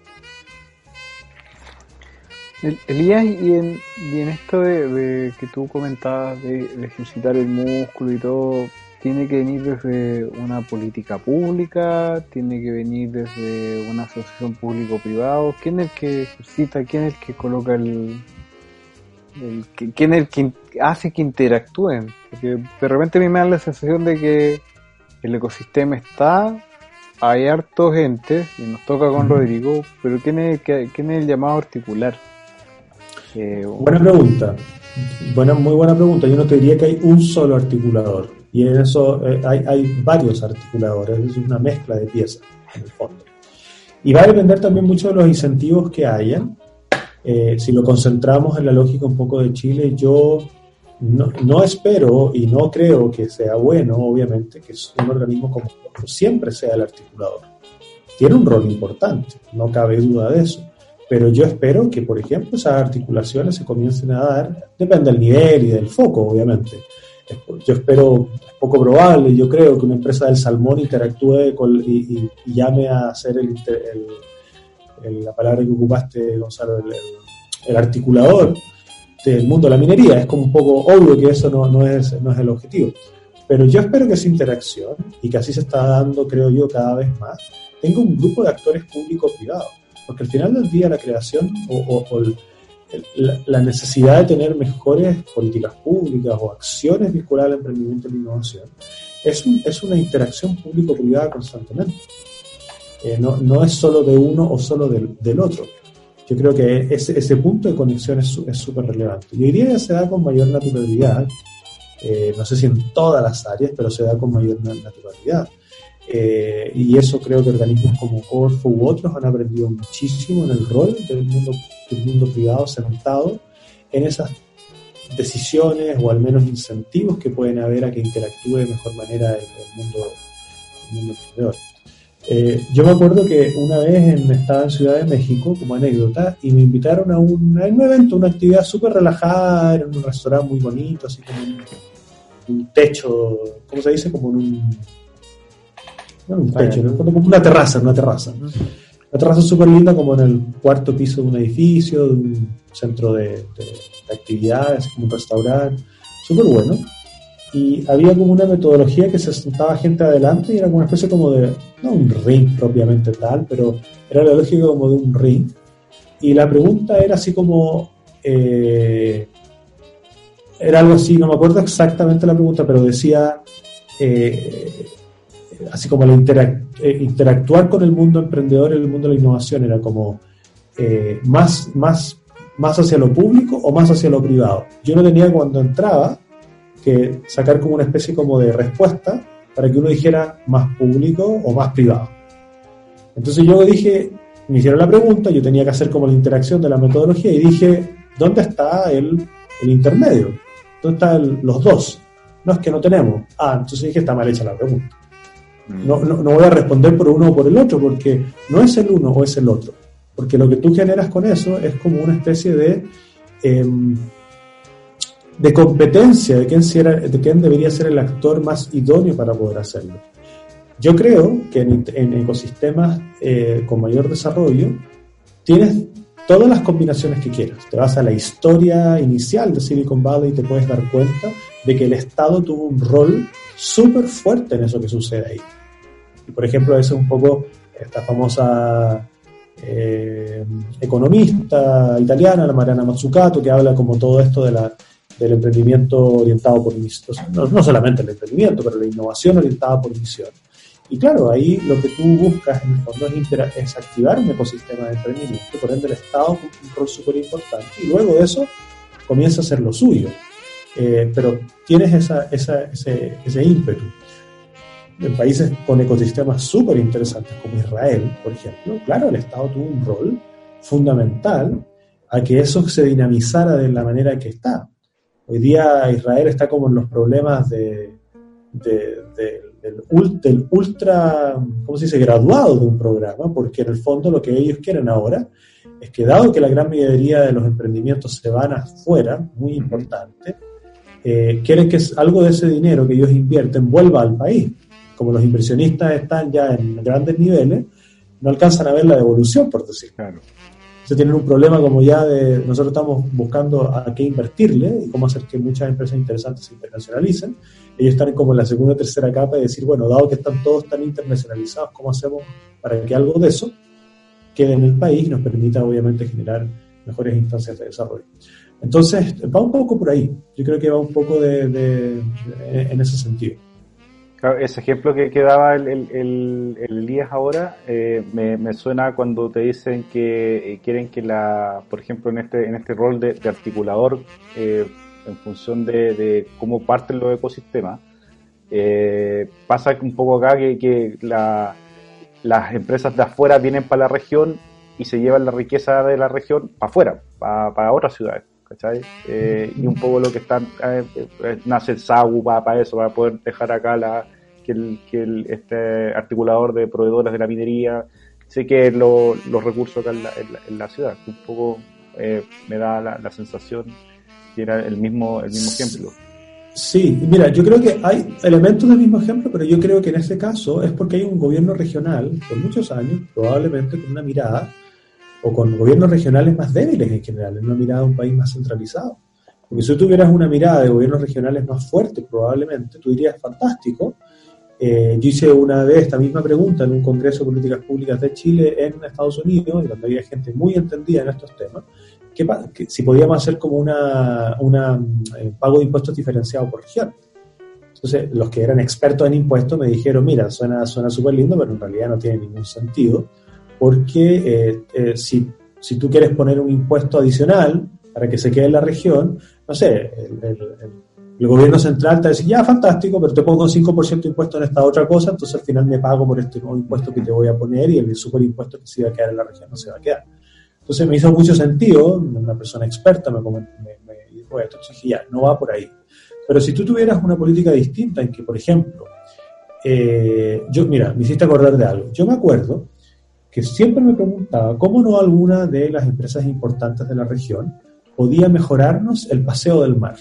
Elías, y en, y en esto de, que tú comentabas de, ejercitar el músculo y todo, ¿tiene que venir desde una política pública? ¿Tiene que venir desde una asociación público-privado? ¿Quién es el que ejercita? ¿Quién es el que coloca el, quién es el que hace que interactúen. Porque de repente a mí me da la sensación de que el ecosistema está, hay harto gente, y nos toca con Rodrigo, pero ¿quién es, quién es el llamado articular? Eh, buena pregunta. Buena, muy buena pregunta. Yo no te diría que hay un solo articulador. Y en eso eh, hay, hay varios articuladores, es una mezcla de piezas en el fondo. Y va a depender también mucho de los incentivos que hayan eh, si lo concentramos en la lógica un poco de Chile, yo no, espero y no creo que sea bueno, obviamente, que un organismo como siempre sea el articulador. Tiene un rol importante, no cabe duda de eso. Pero yo espero que, por ejemplo, esas articulaciones se comiencen a dar, depende del nivel y del foco, obviamente. Yo espero, es poco probable, yo creo que una empresa del salmón interactúe y, llame a hacer el, el la palabra que ocupaste, Gonzalo, el, articulador del mundo de la minería. Es como un poco obvio que eso no, no, es, no es el objetivo. Pero yo espero que esa interacción, y que así se está dando, creo yo, cada vez más, tenga un grupo de actores públicos privados. Porque al final del día la creación o, la, necesidad de tener mejores políticas públicas o acciones vinculadas al emprendimiento y la innovación es, es una interacción público-privada constantemente. Eh, no, no, es solo de uno o solo del, del otro. Yo creo que ese, ese punto de conexión es súper relevante. Y hoy día se da con mayor naturalidad, eh, no sé si en todas las áreas, pero se da con mayor naturalidad. Eh, y eso creo que organismos como Corfo u otros han aprendido muchísimo en el rol del mundo, del mundo privado sentado en esas decisiones o al menos incentivos que pueden haber a que interactúe de mejor manera el, el mundo, emprendedor. Eh, yo me acuerdo que una vez estaba en Ciudad de México, como anécdota, y me invitaron a un, evento, una actividad súper relajada, en un restaurante muy bonito, así como un, techo, ¿cómo se dice? Como en un... No, un techo, como una terraza, una terraza. Una terraza súper linda, como en el cuarto piso de un edificio, de un centro de, de actividades, como un restaurante, súper bueno. Y había como una metodología que se sentaba gente adelante y era como una especie como de, no un ring propiamente tal, pero era la lógica como de un ring. Y la pregunta era así como, eh, era algo así, no me acuerdo exactamente la pregunta, pero decía, eh, así como el eh, interactuar con el mundo emprendedor y el mundo de la innovación era como más, más, más hacia lo público o más hacia lo privado. Yo no tenía cuando entraba, que sacar como una especie como de respuesta para que uno dijera más público o más privado. Entonces yo dije, me hicieron la pregunta, yo tenía que hacer como la interacción de la metodología y dije, ¿dónde está el intermedio? ¿Dónde están los dos? No es que no tenemos. Ah, entonces dije, está mal hecha la pregunta. No, voy a responder por uno o por el otro, porque no es el uno o es el otro. Porque lo que tú generas con eso es como una especie de em, de competencia de quién, de quién debería ser el actor más idóneo para poder hacerlo. Yo creo que en, ecosistemas eh, con mayor desarrollo tienes todas las combinaciones que quieras. Te vas a la historia inicial de Silicon Valley y te puedes dar cuenta de que el Estado tuvo un rol súper fuerte en eso que sucede ahí. Y por ejemplo, eso es un poco esta famosa eh, economista italiana, la Mariana Mazzucato, que habla como todo esto del emprendimiento orientado por misión. No, solamente el emprendimiento, pero la innovación orientada por misión. Y claro, ahí lo que tú buscas en el fondo es, es activar un ecosistema de emprendimiento, por ende el Estado un rol súper importante y luego de eso comienza a ser lo suyo. Eh, pero tienes esa, esa, ese, ese ímpetu. En países con ecosistemas súper interesantes como Israel, por ejemplo, claro, el Estado tuvo un rol fundamental a que eso se dinamizara de la manera que está. Hoy día Israel está como en los problemas de, del, ultra, ¿cómo se dice?, graduado de un programa, porque en el fondo lo que ellos quieren ahora es que dado que la gran mayoría de los emprendimientos se van afuera, muy importante, eh, quieren que algo de ese dinero que ellos invierten vuelva al país. Como los inversionistas están ya en grandes niveles, no alcanzan a ver la devolución, por decir. Claro. Entonces tienen un problema como ya de, nosotros estamos buscando a qué invertirle y cómo hacer que muchas empresas interesantes se internacionalicen. Ellos están como en la segunda o tercera capa de decir, bueno, dado que están todos tan internacionalizados, ¿cómo hacemos para que algo de eso quede en el país y nos permita obviamente generar mejores instancias de desarrollo? Entonces, va un poco por ahí. Yo creo que va un poco de, en ese sentido. Ese ejemplo que, que daba el, el, Elías ahora eh, me, suena cuando te dicen que eh, quieren que la, por ejemplo, en este, en este rol de, articulador, eh, en función de, cómo parten los ecosistemas, pasa un poco acá que, que las empresas de afuera vienen para la región y se llevan la riqueza de la región para afuera, para, para otras ciudades. ¿cachai? Eh, y un poco lo que están, eh, eh, nace el SAGU para, eso, para poder dejar acá la, que, el, que el, este articulador de proveedores de la minería sé que los recursos acá en la, ciudad. Un poco me da la, sensación que era el mismo, el mismo ejemplo. Sí, mira, yo creo que hay elementos del mismo ejemplo, pero yo creo que en este caso es porque hay un gobierno regional por muchos años, probablemente con una mirada o con gobiernos regionales más débiles en general, en una mirada de un país más centralizado. Porque si tú tuvieras una mirada de gobiernos regionales más fuerte, probablemente tú dirías, fantástico. Eh, yo hice una vez esta misma pregunta en un Congreso de Políticas Públicas de Chile en Estados Unidos, y donde había gente muy entendida en estos temas, que, si podíamos hacer como una, una eh, pago de impuestos diferenciado por región. Entonces, los que eran expertos en impuestos me dijeron, mira, suena súper lindo, pero en realidad no tiene ningún sentido porque eh, eh, si, si, tú quieres poner un impuesto adicional para que se quede en la región, no sé, el, gobierno central te dice, ya, fantástico, pero te pongo un 5% de impuesto en esta otra cosa, entonces al final me pago por este nuevo impuesto que te voy a poner y el superimpuesto que se iba a quedar en la región no se va a quedar. Entonces me hizo mucho sentido, una persona experta me, me, dijo esto, entonces dije, ya, no va por ahí. Pero si tú tuvieras una política distinta en que, por ejemplo, eh, yo, mira, me hiciste acordar de algo. Yo me acuerdo que siempre me preguntaba cómo no alguna de las empresas importantes de la región podía mejorarnos el paseo del mar.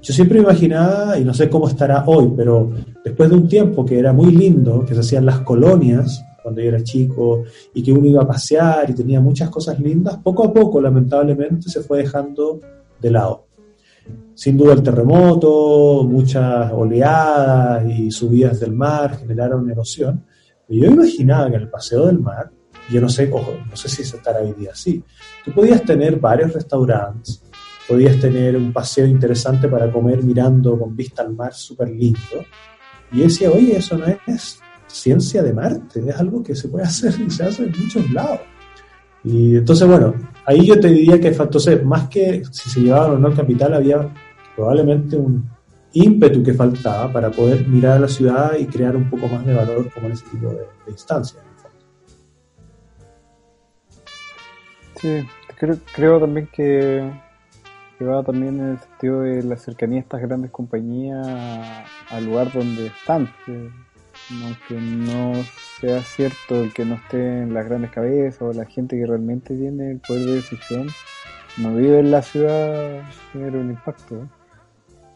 Yo siempre imaginaba, y no sé cómo estará hoy, pero después de un tiempo que era muy lindo, que se hacían las colonias, cuando yo era chico, y que uno iba a pasear y tenía muchas cosas lindas, poco a poco, lamentablemente, se fue dejando de lado. Sin duda el terremoto, muchas oleadas y subidas del mar generaron erosión, yo imaginaba que en el Paseo del Mar, yo no sé, ojo, no sé si se estará hoy día así, tú podías tener varios restaurantes, podías tener un paseo interesante para comer mirando con vista al mar súper lindo. Y yo decía, oye, eso no es ciencia de Marte, es algo que se puede hacer y se hace en muchos lados. Y entonces, bueno, ahí yo te diría que, entonces, más que si se llevaban o no al capital, había probablemente un, ímpetu que faltaba para poder mirar a la ciudad y crear un poco más de valor como en ese tipo de, instancias. Sí, creo, también que, va también en el sentido de la cercanía de estas grandes compañías al lugar donde están. aunque no sea cierto el que no esté en las grandes cabezas o la gente que realmente tiene el poder de decisión, no vive en la ciudad, genera un impacto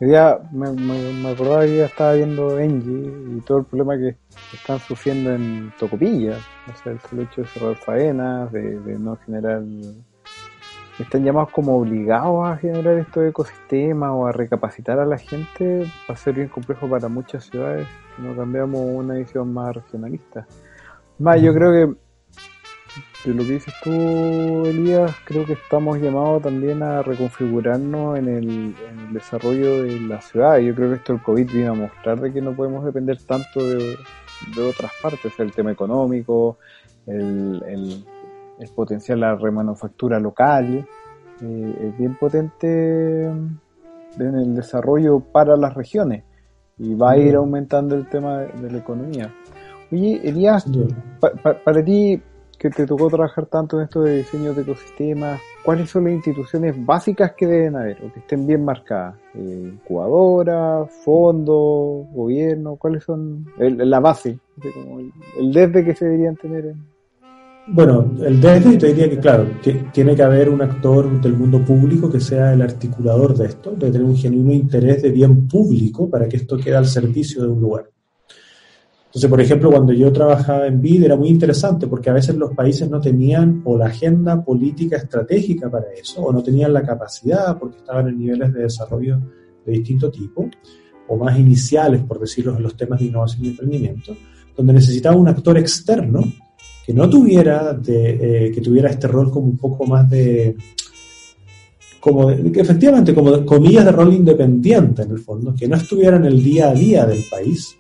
día me, me, acordaba que ya estaba viendo Engie y todo el problema que están sufriendo en Tocopilla. O sea, el hecho de cerrar faenas, de, no generar. Están llamados como obligados a generar estos ecosistemas o a recapacitar a la gente. Va a ser bien complejo para muchas ciudades si no cambiamos una visión más regionalista. Más, yo creo que de lo que dices tú, Elías, creo que estamos llamados también a reconfigurarnos en el, desarrollo de la ciudad. Yo creo que esto el COVID vino a mostrar de que no podemos depender tanto de, otras partes, el tema económico, el, el, potencial la remanufactura local, eh, es bien potente en el desarrollo para las regiones. y va a ir aumentando el tema de, la economía. Oye, Elías, para ti que te tocó trabajar tanto en esto de diseño de ecosistemas, ¿cuáles son las instituciones básicas que deben haber o que estén bien marcadas? Eh, incubadora, fondo, gobierno, ¿cuáles son la base? el, desde que se deberían tener en... Bueno, el desde te diría que, claro, tiene que haber un actor del mundo público que sea el articulador de esto, de tener un genuino interés de bien público para que esto quede al servicio de un lugar. Entonces, por ejemplo, cuando yo trabajaba en BID era muy interesante porque a veces los países no tenían o la agenda política estratégica para eso, o no tenían la capacidad porque estaban en niveles de desarrollo de distinto tipo, o más iniciales, por decirlo, en los temas de innovación y emprendimiento, donde necesitaba un actor externo que no tuviera, de, eh, que tuviera este rol como un poco más de, como efectivamente, como de, comillas de rol independiente en el fondo, que no estuviera en el día a día del país,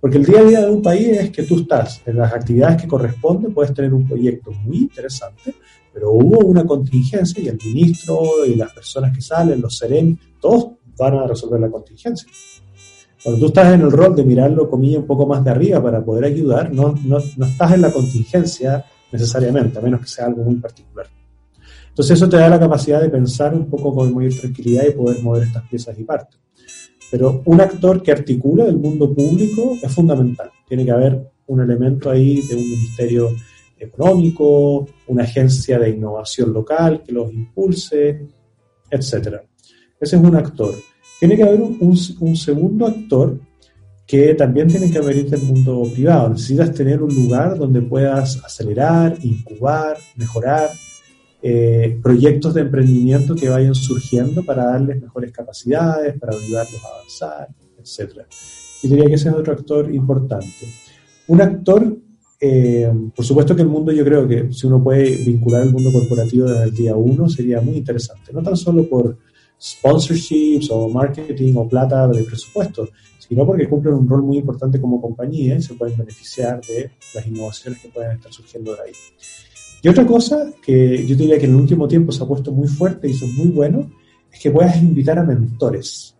porque el día a día de un país es que tú estás en las actividades que corresponden, puedes tener un proyecto muy interesante, pero hubo una contingencia y el ministro y las personas que salen, los serem, todos van a resolver la contingencia. Cuando tú estás en el rol de mirarlo, comilla, un poco más de arriba para poder ayudar, no, no, no estás en la contingencia necesariamente, a menos que sea algo muy particular. Entonces eso te da la capacidad de pensar un poco con mayor tranquilidad y poder mover estas piezas y partes. Pero un actor que articula el mundo público es fundamental. Tiene que haber un elemento ahí de un ministerio económico, una agencia de innovación local que los impulse, etc. Ese es un actor. Tiene que haber un, segundo actor que también tiene que venir del mundo privado. Necesitas tener un lugar donde puedas acelerar, incubar, mejorar eh, proyectos de emprendimiento que vayan surgiendo para darles mejores capacidades, para ayudarlos a avanzar, etc. Y diría que ese es otro actor importante. Un actor, eh, por supuesto que el mundo, yo creo que si uno puede vincular el mundo corporativo desde el día uno, sería muy interesante, no tan solo por sponsorships o marketing o plata de presupuesto, sino porque cumplen un rol muy importante como compañía y se pueden beneficiar de las innovaciones que pueden estar surgiendo de ahí. Y otra cosa que yo diría que en el último tiempo se ha puesto muy fuerte y son muy buenos, es que puedas invitar a mentores,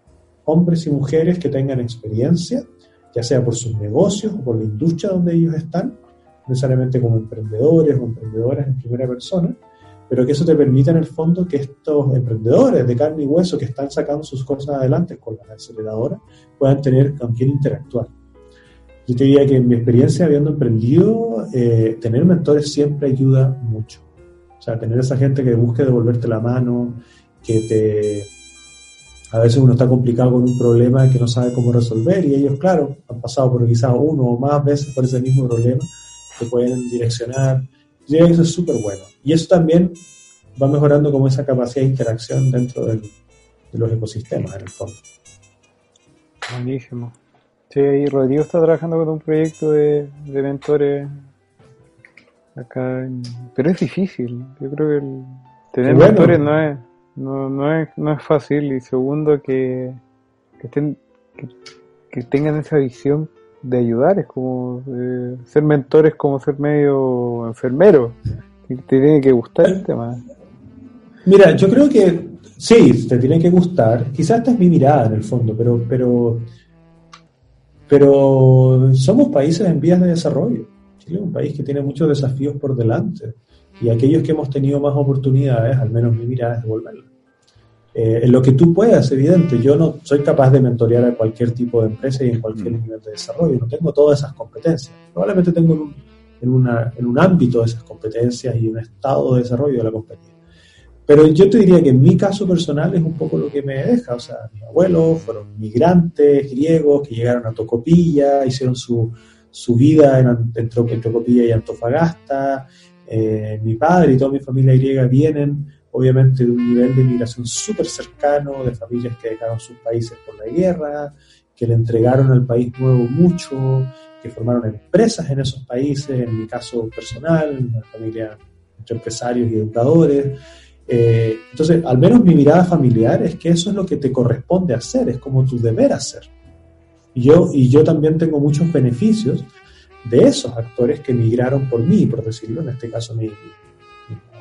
hombres y mujeres que tengan experiencia, ya sea por sus negocios o por la industria donde ellos están, necesariamente como emprendedores o emprendedoras en primera persona, pero que eso te permita en el fondo que estos emprendedores de carne y hueso que están sacando sus cosas adelante con las aceleradoras puedan tener con quién interactuar. Yo te diría que en mi experiencia habiendo emprendido, eh, tener mentores siempre ayuda mucho. O sea, tener esa gente que busque devolverte la mano, que te... A veces uno está complicado con un problema que no sabe cómo resolver y ellos, claro, han pasado por quizás uno o más veces por ese mismo problema, te pueden direccionar. Yo que eso es súper bueno. Y eso también va mejorando como esa capacidad de interacción dentro de los ecosistemas, en el fondo. Buenísimo. Sí, ahí Rodrigo está trabajando con un proyecto de, mentores acá, pero es difícil. Yo creo que el, tener mentores no es, no, no, es, no es fácil y segundo que, que estén, que, tengan esa visión de ayudar, es como eh, ser mentores como ser medio enfermero, te tiene que gustar el tema. Mira, yo creo que sí, te tiene que gustar, quizás esta es mi mirada en el fondo, pero, pero pero somos países en vías de desarrollo. Chile es un país que tiene muchos desafíos por delante y aquellos que hemos tenido más oportunidades, al menos mi mirada es devolverlas. Eh, en lo que tú puedas, evidente, yo no soy capaz de mentorear a cualquier tipo de empresa y en cualquier mm. nivel de desarrollo, no tengo todas esas competencias. Probablemente tengo en un, en, una, en un ámbito de esas competencias y un estado de desarrollo de la compañía. Pero yo te diría que en mi caso personal es un poco lo que me deja. O sea, mis abuelos fueron migrantes griegos que llegaron a Tocopilla, hicieron su, su vida en, entre, Tocopilla y Antofagasta. Eh, mi padre y toda mi familia griega vienen, obviamente, de un nivel de migración súper cercano, de familias que dejaron sus países por la guerra, que le entregaron al país nuevo mucho, que formaron empresas en esos países, en mi caso personal, una familia entre empresarios y educadores. Eh, entonces, al menos mi mirada familiar es que eso es lo que te corresponde hacer, es como tu deber hacer. Y yo, y yo también tengo muchos beneficios de esos actores que emigraron por mí, por decirlo, en este caso mi,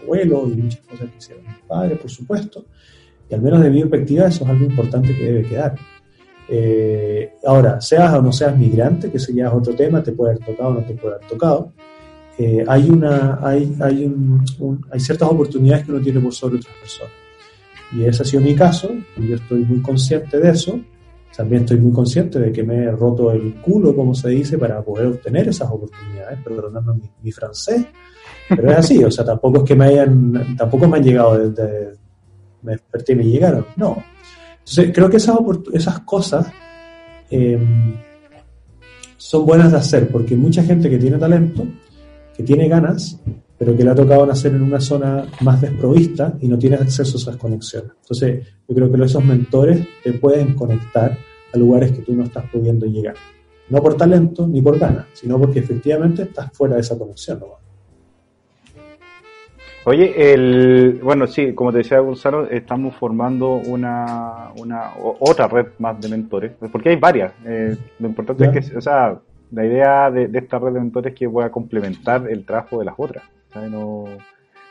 abuelo y muchas cosas que hicieron mi padre, por supuesto. Y al menos de mi perspectiva eso es algo importante que debe quedar. Eh, ahora, seas o no seas migrante, que ese ya es otro tema, te puede haber tocado o no te puede haber tocado. Eh, hay, una, hay, hay, un, hay ciertas oportunidades que uno tiene por sobre otras personas. Y ese ha sido mi caso, y yo estoy muy consciente de eso. También estoy muy consciente de que me he roto el culo, como se dice, para poder obtener esas oportunidades, perdonando mi, mi francés. Pero es así, o sea, tampoco es que me hayan, tampoco me han llegado desde, me desperté y me llegaron, no. Entonces, creo que esas, esas cosas eh, son buenas de hacer, porque mucha gente que tiene talento, que tiene ganas, pero que le ha tocado nacer en una zona más desprovista y no tiene acceso a esas conexiones. Entonces, yo creo que esos mentores te pueden conectar a lugares que tú no estás pudiendo llegar. No por talento ni por ganas, sino porque efectivamente estás fuera de esa conexión. Oye, el, bueno, sí, como te decía Gonzalo, estamos formando una, una otra red más de mentores, porque hay varias. Eh, lo importante es que, o sea, la idea de, esta red de mentores es que pueda complementar el trabajo de las otras. No,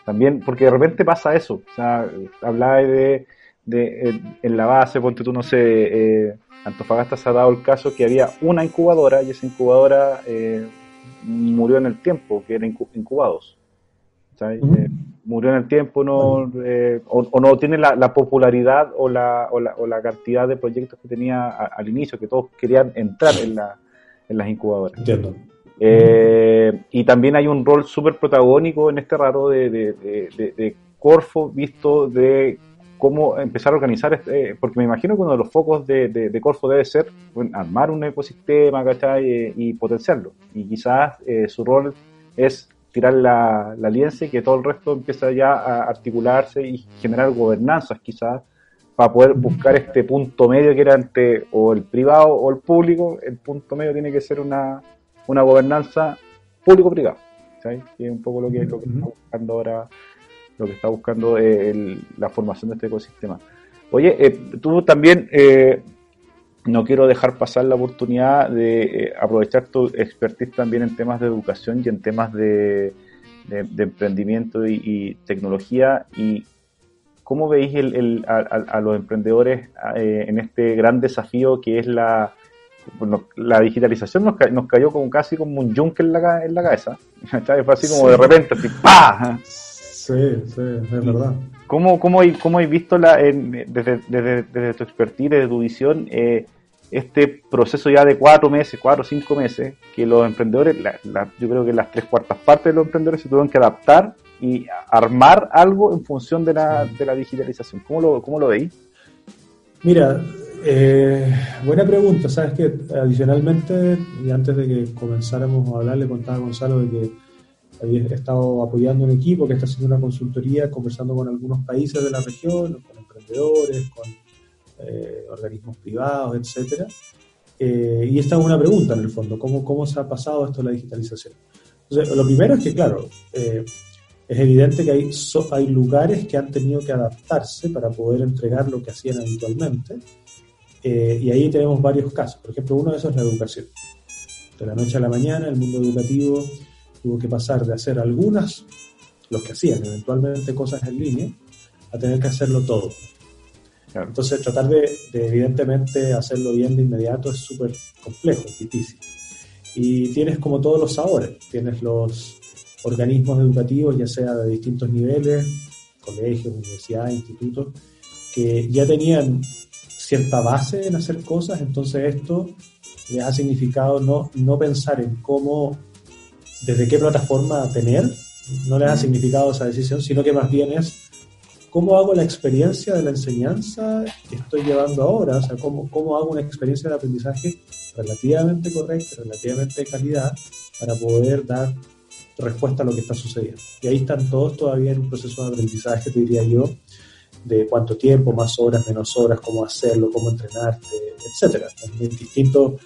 también, porque de repente pasa eso. O sea, hablaba de, de, en la base, ponte tú, no sé, eh, Antofagasta se ha dado el caso que había una incubadora y esa incubadora eh, murió en el tiempo, que eran incubados. Eh, murió en el tiempo no, eh, o, no tiene la, popularidad o la, o, la, o la, cantidad de proyectos que tenía al inicio, que todos querían entrar en, la, en las incubadoras. Entiendo. Eh, y también hay un rol súper protagónico en este rato de, de, de, Corfo, visto de cómo empezar a organizar, este, porque me imagino que uno de los focos de, Corfo debe ser armar un ecosistema, ¿cachai? Y, potenciarlo. Y quizás su rol es tirar la, la y que todo el resto empieza ya a articularse y generar gobernanzas quizás para poder buscar este punto medio que era entre o el privado o el público, el punto medio tiene que ser una, una gobernanza público-privado, ¿sabes? Que es un poco lo que, lo que está buscando ahora, lo que está buscando eh, la formación de este ecosistema. Oye, eh, tú también eh, no quiero dejar pasar la oportunidad de eh, aprovechar tu expertise también en temas de educación y en temas de, emprendimiento y, tecnología y cómo veis el, a, los emprendedores eh, en este gran desafío que es la, la digitalización nos, nos, cayó como casi como un yunque en la, en la cabeza. Fue así como de repente, así ¡pah! Sí, sí, es verdad. ¿Cómo, cómo, cómo has visto la, desde, desde, desde, tu expertise, desde tu visión, eh, este proceso ya de cuatro meses, cuatro o cinco meses, que los emprendedores, yo creo que las tres cuartas partes de los emprendedores se tuvieron que adaptar y armar algo en función de la, de la digitalización. ¿Cómo lo, cómo lo veis? Mira, eh, buena pregunta. Sabes que adicionalmente, y antes de que comenzáramos a hablar, le contaba a Gonzalo de que había estado apoyando un equipo que está haciendo una consultoría, conversando con algunos países de la región, con emprendedores, con eh, organismos privados, etcétera. Eh, y esta es una pregunta en el fondo, ¿cómo, cómo se ha pasado esto de la digitalización? Entonces, lo primero es que, claro, eh, es evidente que hay, hay lugares que han tenido que adaptarse para poder entregar lo que hacían habitualmente. y ahí tenemos varios casos. Por ejemplo, uno de esos es la educación. De la noche a la mañana, el mundo educativo tuvo que pasar de hacer algunas, los que hacían eventualmente cosas en línea, a tener que hacerlo todo. Entonces, tratar de, evidentemente hacerlo bien de inmediato es súper complejo, es difícil. Y tienes como todos los sabores, tienes los organismos educativos, ya sea de distintos niveles, colegios, universidades, institutos, que ya tenían cierta base en hacer cosas, entonces esto les ha significado no, no pensar en cómo, desde qué plataforma tener, no les ha significado esa decisión, sino que más bien es cómo hago la experiencia de la enseñanza que estoy llevando ahora, o sea, cómo, cómo hago una experiencia de aprendizaje relativamente correcta, relativamente de calidad, para poder dar respuesta a lo que está sucediendo. Y ahí están todos todavía en un proceso de aprendizaje, te diría yo, de cuánto tiempo, más horas, menos horas, cómo hacerlo, cómo entrenarte, etcétera. Es muy distinto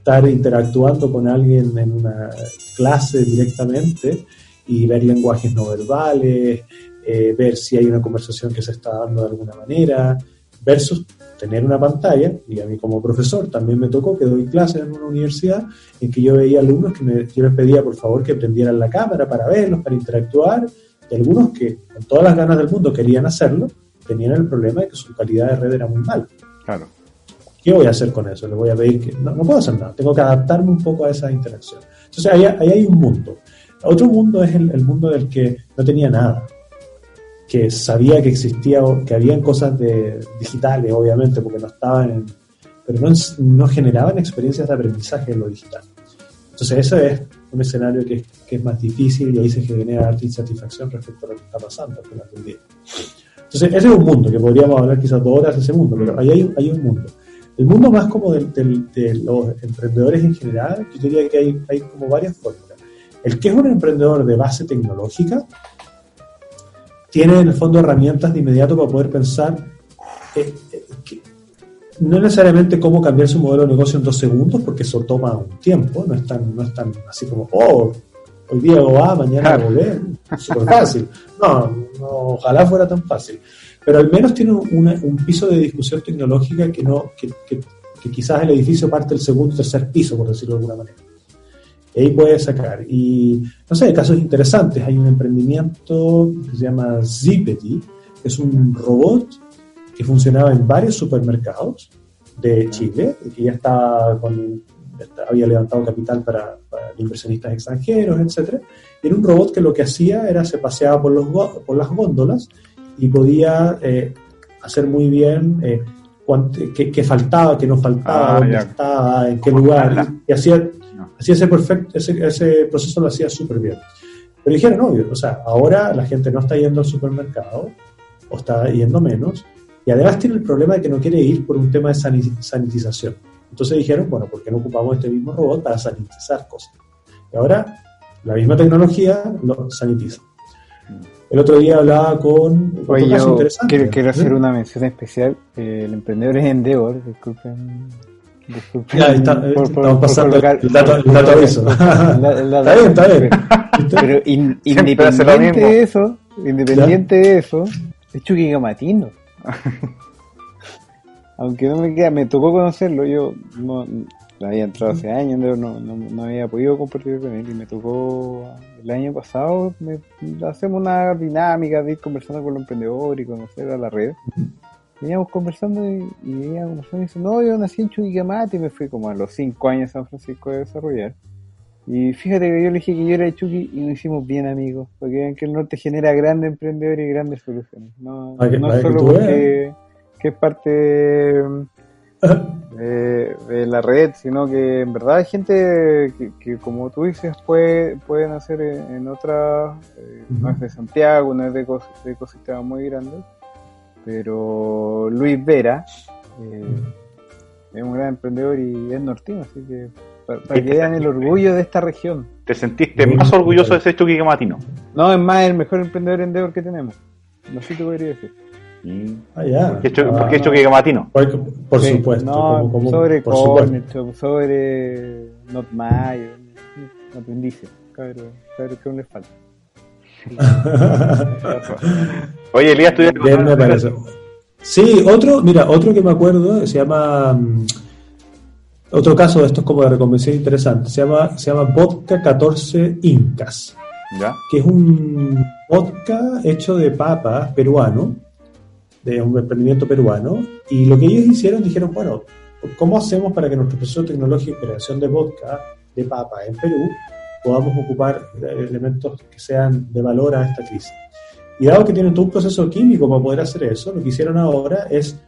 estar interactuando con alguien en una clase directamente y ver lenguajes no verbales, eh, ver si hay una conversación que se está dando de alguna manera, versus tener una pantalla, y a mí como profesor también me tocó que doy clases en una universidad en que yo veía alumnos que me, yo les pedía por favor que prendieran la cámara para verlos, para interactuar, y algunos que con todas las ganas del mundo querían hacerlo, tenían el problema de que su calidad de red era muy mala. Claro. ¿Qué voy a hacer con eso? Le voy a pedir que... No, no puedo hacer nada, tengo que adaptarme un poco a esa interacción. Entonces ahí, ahí hay un mundo. Otro mundo es el, el, mundo del que no tenía nada, que sabía que existía, que habían cosas de, digitales, obviamente, porque no estaban en... pero no, no generaban experiencias de aprendizaje en lo digital. Entonces ese es un escenario que que es, más difícil y ahí se genera alta insatisfacción respecto a lo que está pasando. Entonces ese es un mundo, que podríamos hablar quizás dos horas de ese mundo, pero ahí hay, hay un mundo. El mundo más como de, de, de, los emprendedores en general, yo diría que hay, hay como varias fórmulas. El que es un emprendedor de base tecnológica tiene en el fondo herramientas de inmediato para poder pensar eh, eh, que, no necesariamente cómo cambiar su modelo de negocio en dos segundos, porque eso toma un tiempo, no es tan, no es tan así como, oh, hoy día hago A, mañana hago B, súper fácil. No, no, ojalá fuera tan fácil. Pero al menos tiene un piso de discusión tecnológica que, no, que, que, que quizás el edificio parte del segundo o tercer piso, por decirlo de alguna manera. Y ahí puede sacar. Y, no sé, casos interesantes. Hay un emprendimiento que se llama Zippity, que es un robot que funcionaba en varios supermercados de Chile, y que ya estaba con, había levantado capital para, para, inversionistas extranjeros. Y era un robot que lo que hacía era se paseaba por, los, por las góndolas y podía eh, hacer muy bien eh, qué, qué, faltaba, qué no faltaba, ah, dónde ya. estaba, en qué lugar, y, y hacía, no. hacía ese, perfecto, ese, ese proceso lo hacía súper bien. Pero dijeron, obvio, o sea, ahora la gente no está yendo al supermercado, o está yendo menos, y además tiene el problema de que no quiere ir por un tema de sanitización. Entonces dijeron, bueno, ¿por qué no ocupamos este mismo robot para sanitizar cosas? Y ahora la misma tecnología lo sanitiza. El otro día hablaba con... Oye, yo quiero, quiero, hacer una mención especial. Eh, el emprendedor es Endeavor, disculpen. disculpen ya, está, por, por, estamos pasando por el dato, el dato de eso. está bien, está bien. Pero in, independiente de eso, independiente ¿Ya? de eso, es Chucky Gamatino. Aunque no me queda, me tocó conocerlo, yo no, había entrado hace años, no, no, no, había podido compartir con él y me tocó el año pasado, me, hacemos una dinámica de ir conversando con los emprendedores y conocer a la red. Veníamos conversando y, y veníamos conversando y dice, no, yo nací en Chuquicamate y me fui como a los 5 años a San Francisco a desarrollar. Y fíjate que yo le dije que yo era de Chucky y nos hicimos bien amigos, porque ven que el norte genera grandes emprendedores y grandes soluciones. No, no solo porque que es parte de, de, la red, sino que en verdad hay gente que, que como tú dices, puede, pueden hacer en, en otras, eh, uh -huh. no es de Santiago, no es de, de ecosistemas muy grandes, pero Luis Vera eh, uh -huh. es un gran emprendedor y es nortino, así que para, para que vean el orgullo de esta región. ¿Te sentiste más orgulloso de ser Chucky Matino? No, es más el mejor emprendedor endeavor que tenemos. No sé qué podría decir. Mm. Ah, ya. ¿Por qué, ¿por qué Chucky Matino? Por, por sí, supuesto. No, como, como, sobre por Corner, sobre Not Mayo, aprendice. Cabrón, cabrón, ¿qué aún le falta? Oye, Elías, tú Bien, me parece. Sí, otro, mira, otro que me acuerdo se llama. Um, otro caso de estos como de reconvención interesante, se llama, se llama Vodka 14 Incas, ¿Ya? que es un vodka hecho de papas peruano, de un emprendimiento peruano, y lo que ellos hicieron, dijeron, bueno, ¿cómo hacemos para que nuestro proceso tecnológico de creación de vodka de papa en Perú podamos ocupar elementos que sean de valor a esta crisis? Y dado que tienen todo un proceso químico para poder hacer eso, lo que hicieron ahora es,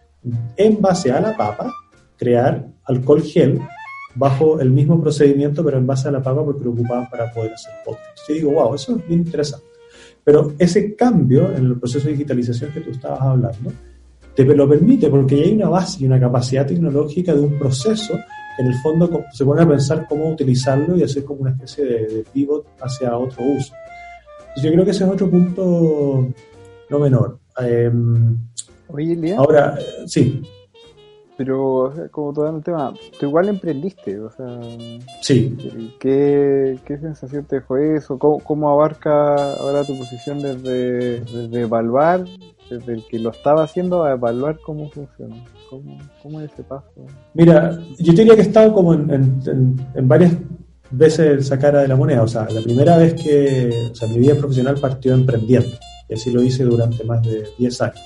en base a la papa, crear alcohol gel bajo el mismo procedimiento, pero en base a la papa, porque lo ocupaban para poder hacer podcast. Yo digo, wow, eso es bien interesante. Pero ese cambio en el proceso de digitalización que tú estabas hablando, te lo permite porque ya hay una base y una capacidad tecnológica de un proceso que en el fondo se pone a pensar cómo utilizarlo y hacer como una especie de, de pivot hacia otro uso. Entonces yo creo que ese es otro punto no menor. Eh, Oye, Lía. Ahora, sí pero o sea, como todo el tema, tú igual emprendiste, o sea, sí. ¿qué, qué sensación te dejó eso? ¿Cómo, cómo abarca ahora tu posición desde, desde, evaluar, desde el que lo estaba haciendo a evaluar cómo funciona? ¿Cómo, cómo es ese paso? Mira, yo diría que he estado como en, en, en varias veces esa cara de la moneda, o sea, la primera vez que, o sea, mi vida profesional partió emprendiendo, y así lo hice durante más de 10 años.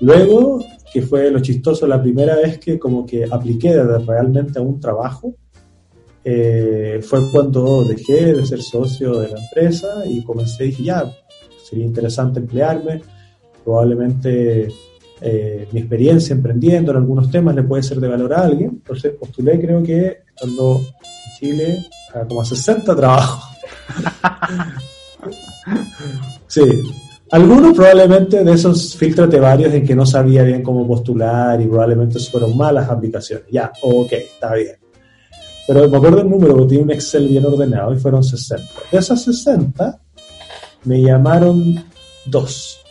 Luego que fue lo chistoso, la primera vez que como que apliqué realmente a un trabajo, eh, fue cuando dejé de ser socio de la empresa y comencé dije, ya, sería interesante emplearme, probablemente eh, mi experiencia emprendiendo en algunos temas le puede ser de valor a alguien, entonces postulé creo que estando en Chile a como a 60 trabajos. sí, algunos probablemente de esos filtros varios en que no sabía bien cómo postular y probablemente fueron malas aplicaciones. Ya, ok, está bien. Pero me acuerdo el número, porque tiene un Excel bien ordenado y fueron 60. De esas 60, me llamaron dos.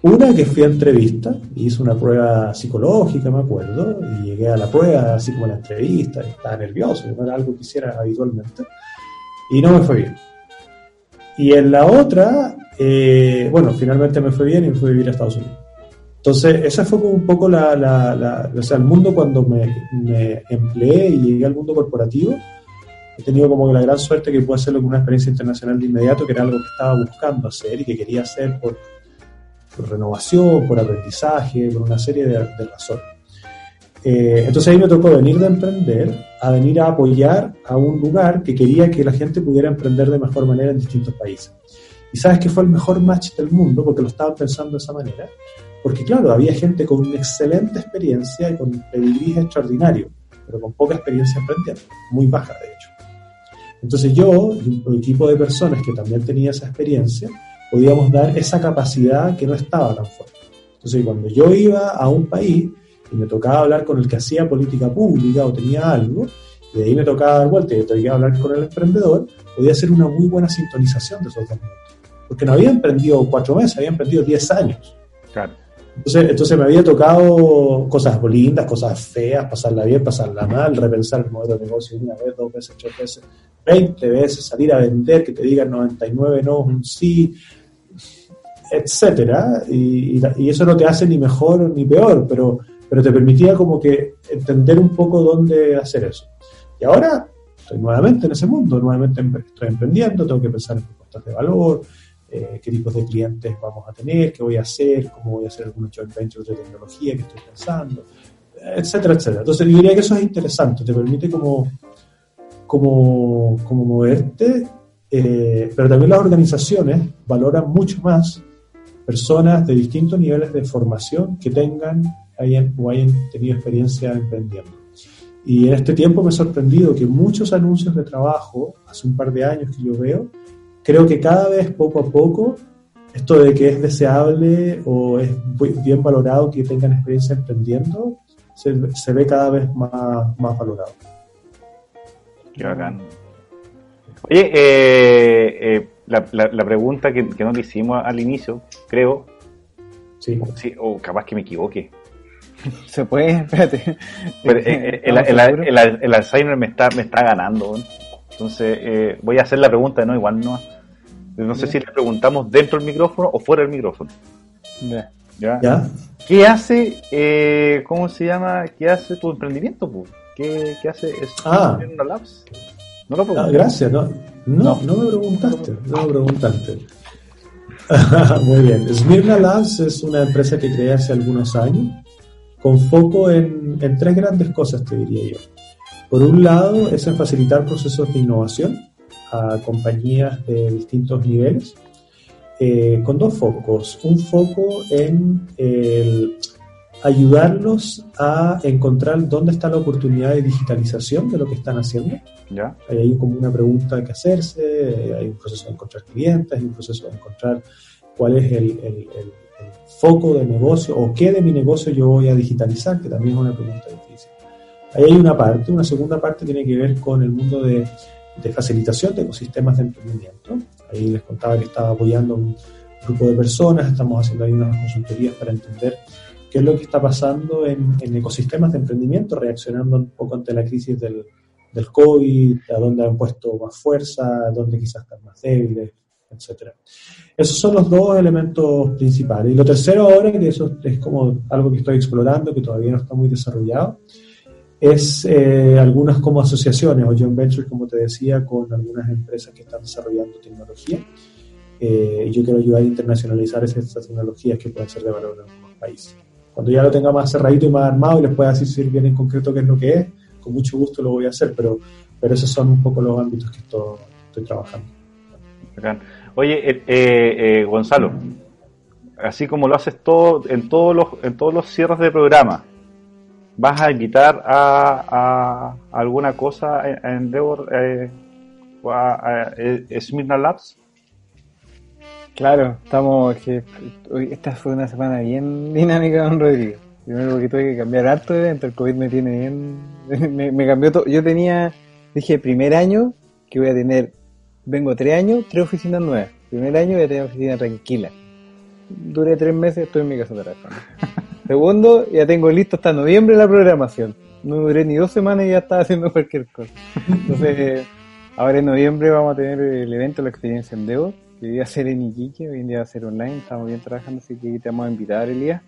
Una que fui a entrevista, hice una prueba psicológica, me acuerdo, y llegué a la prueba, así como a la entrevista, estaba nervioso, no era algo que hiciera habitualmente, y no me fue bien. Y en la otra, eh, bueno, finalmente me fue bien y me fui a vivir a Estados Unidos. Entonces, esa fue un poco la, la, sea, el mundo cuando me, empleé y llegué al mundo corporativo, he tenido como la gran suerte que pude hacerlo con una experiencia internacional de inmediato, que era algo que estaba buscando hacer y que quería hacer por, renovación, por aprendizaje, por una serie de, de razones. Eh, entonces ahí me tocó venir de emprender a venir a apoyar a un lugar que quería que la gente pudiera emprender de mejor manera en distintos países. Y sabes que fue el mejor match del mundo porque lo estaban pensando de esa manera. Porque claro, había gente con una excelente experiencia y con pedigrí extraordinario, pero con poca experiencia emprendiendo, muy baja de hecho. Entonces yo y un equipo de personas que también tenía esa experiencia, podíamos dar esa capacidad que no estaba tan fuerte. Entonces cuando yo iba a un país y me tocaba hablar con el que hacía política pública o tenía algo, y de ahí me tocaba dar vuelta y tenía que hablar con el emprendedor, podía hacer una muy buena sintonización de esos dos mundos porque no había emprendido cuatro meses, había emprendido diez años. Claro. Entonces, entonces me había tocado cosas lindas, cosas feas, pasarla bien, pasarla mal, repensar el modelo de negocio una vez, dos veces, tres veces, veinte veces, salir a vender, que te digan 99 no, un sí, etcétera. Y, y, eso no te hace ni mejor ni peor, pero, pero te permitía como que entender un poco dónde hacer eso. Y ahora estoy nuevamente en ese mundo, nuevamente estoy emprendiendo, tengo que pensar en propuestas de valor, eh, qué tipos de clientes vamos a tener, qué voy a hacer, cómo voy a hacer algunos joint ventures de tecnología que estoy pensando, etcétera, etcétera. Entonces yo diría que eso es interesante, te permite como, como, como moverte, eh, pero también las organizaciones valoran mucho más personas de distintos niveles de formación que tengan hayan, o hayan tenido experiencia emprendiendo. Y en este tiempo me ha sorprendido que muchos anuncios de trabajo, hace un par de años que yo veo, creo que cada vez poco a poco esto de que es deseable o es bien valorado que tengan experiencia emprendiendo, se, ve cada vez más, más valorado. Qué bacán. Oye, eh, eh, la, la, pregunta que, que nos hicimos al inicio, creo, sí. o capaz que me equivoque. Se puede, espérate. Eh, el, el, Alzheimer me está, me está ganando. Entonces, voy a hacer la pregunta, ¿no? Igual no. No sé si le preguntamos dentro del micrófono o fuera del micrófono. ¿Ya? ¿Qué hace, eh, cómo se llama, qué hace tu emprendimiento? ¿Qué, qué hace ah. Labs? No lo ah, gracias, no, no, no, me preguntaste, no me preguntaste. Muy bien. Smirna Labs es una empresa que creé hace algunos años con foco en, en tres grandes cosas, te diría yo. Por un lado, es en facilitar procesos de innovación a compañías de distintos niveles, eh, con dos focos. Un foco en el ayudarlos a encontrar dónde está la oportunidad de digitalización de lo que están haciendo. ¿Ya? Hay como una pregunta que hacerse, hay un proceso de encontrar clientes, hay un proceso de encontrar cuál es el, el foco de negocio o qué de mi negocio yo voy a digitalizar, que también es una pregunta difícil. Ahí hay una parte, una segunda parte tiene que ver con el mundo de de facilitación de ecosistemas de emprendimiento. Ahí les contaba que estaba apoyando un grupo de personas, estamos haciendo ahí unas consultorías para entender qué es lo que está pasando en, ecosistemas de emprendimiento, reaccionando un poco ante la crisis del, del COVID, a dónde han puesto más fuerza, a dónde quizás están más débiles, etc. Esos son los dos elementos principales. Y lo tercero ahora, que eso es como algo que estoy explorando, que todavía no está muy desarrollado, es eh, algunas como asociaciones o joint ventures, como te decía, con algunas empresas que están desarrollando tecnología. Eh, yo quiero ayudar a internacionalizar esas tecnologías que pueden ser de valor en algunos países. Cuando ya lo tenga más cerradito y más armado y les pueda decir bien en concreto qué es lo que es, con mucho gusto lo voy a hacer, pero, pero esos son un poco los ámbitos que estoy, trabajando. Oye, eh, eh, eh, Gonzalo, así como lo haces todo en todos los en todos los cierres de programa, ¿vas a invitar a, alguna cosa en Endeavor o a, a, Labs? Claro, estamos. Que, esta fue una semana bien dinámica con Rodrigo. Primero porque tuve que cambiar harto de evento, el COVID me tiene bien. Me, cambió todo. Yo tenía, dije, primer año que voy a tener. Vengo tres años, tres oficinas nuevas. Primer año voy a tener oficina tranquila. Duré tres meses, estoy en mi casa trabajando. Segundo, ya tengo listo hasta noviembre la programación. No duré ni dos semanas y ya estaba haciendo cualquier cosa. Entonces, ahora en noviembre vamos a tener el evento La Experiencia en Devo que iba a ser en Iquique, hoy en día va a ser online, estamos bien trabajando, así que te vamos a invitar, Elías.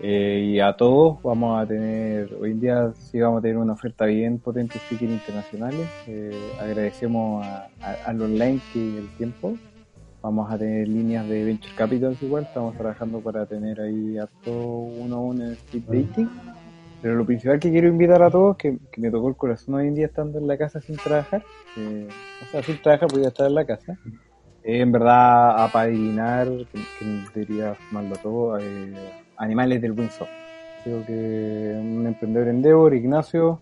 Eh, y a todos vamos a tener, hoy en día sí vamos a tener una oferta bien potente de speakers internacionales. Eh, agradecemos al online que el tiempo. Vamos a tener líneas de Venture Capital igual, estamos trabajando para tener ahí a todos uno a uno en speed dating. Pero lo principal que quiero invitar a todos, que, que me tocó el corazón hoy en día estando en la casa sin trabajar, o sea, sin trabajar podía estar en la casa, en verdad apadrinar, que, que diría sumarlo todo, eh, animales del Windsor. Creo que un emprendedor Endeavor, Ignacio,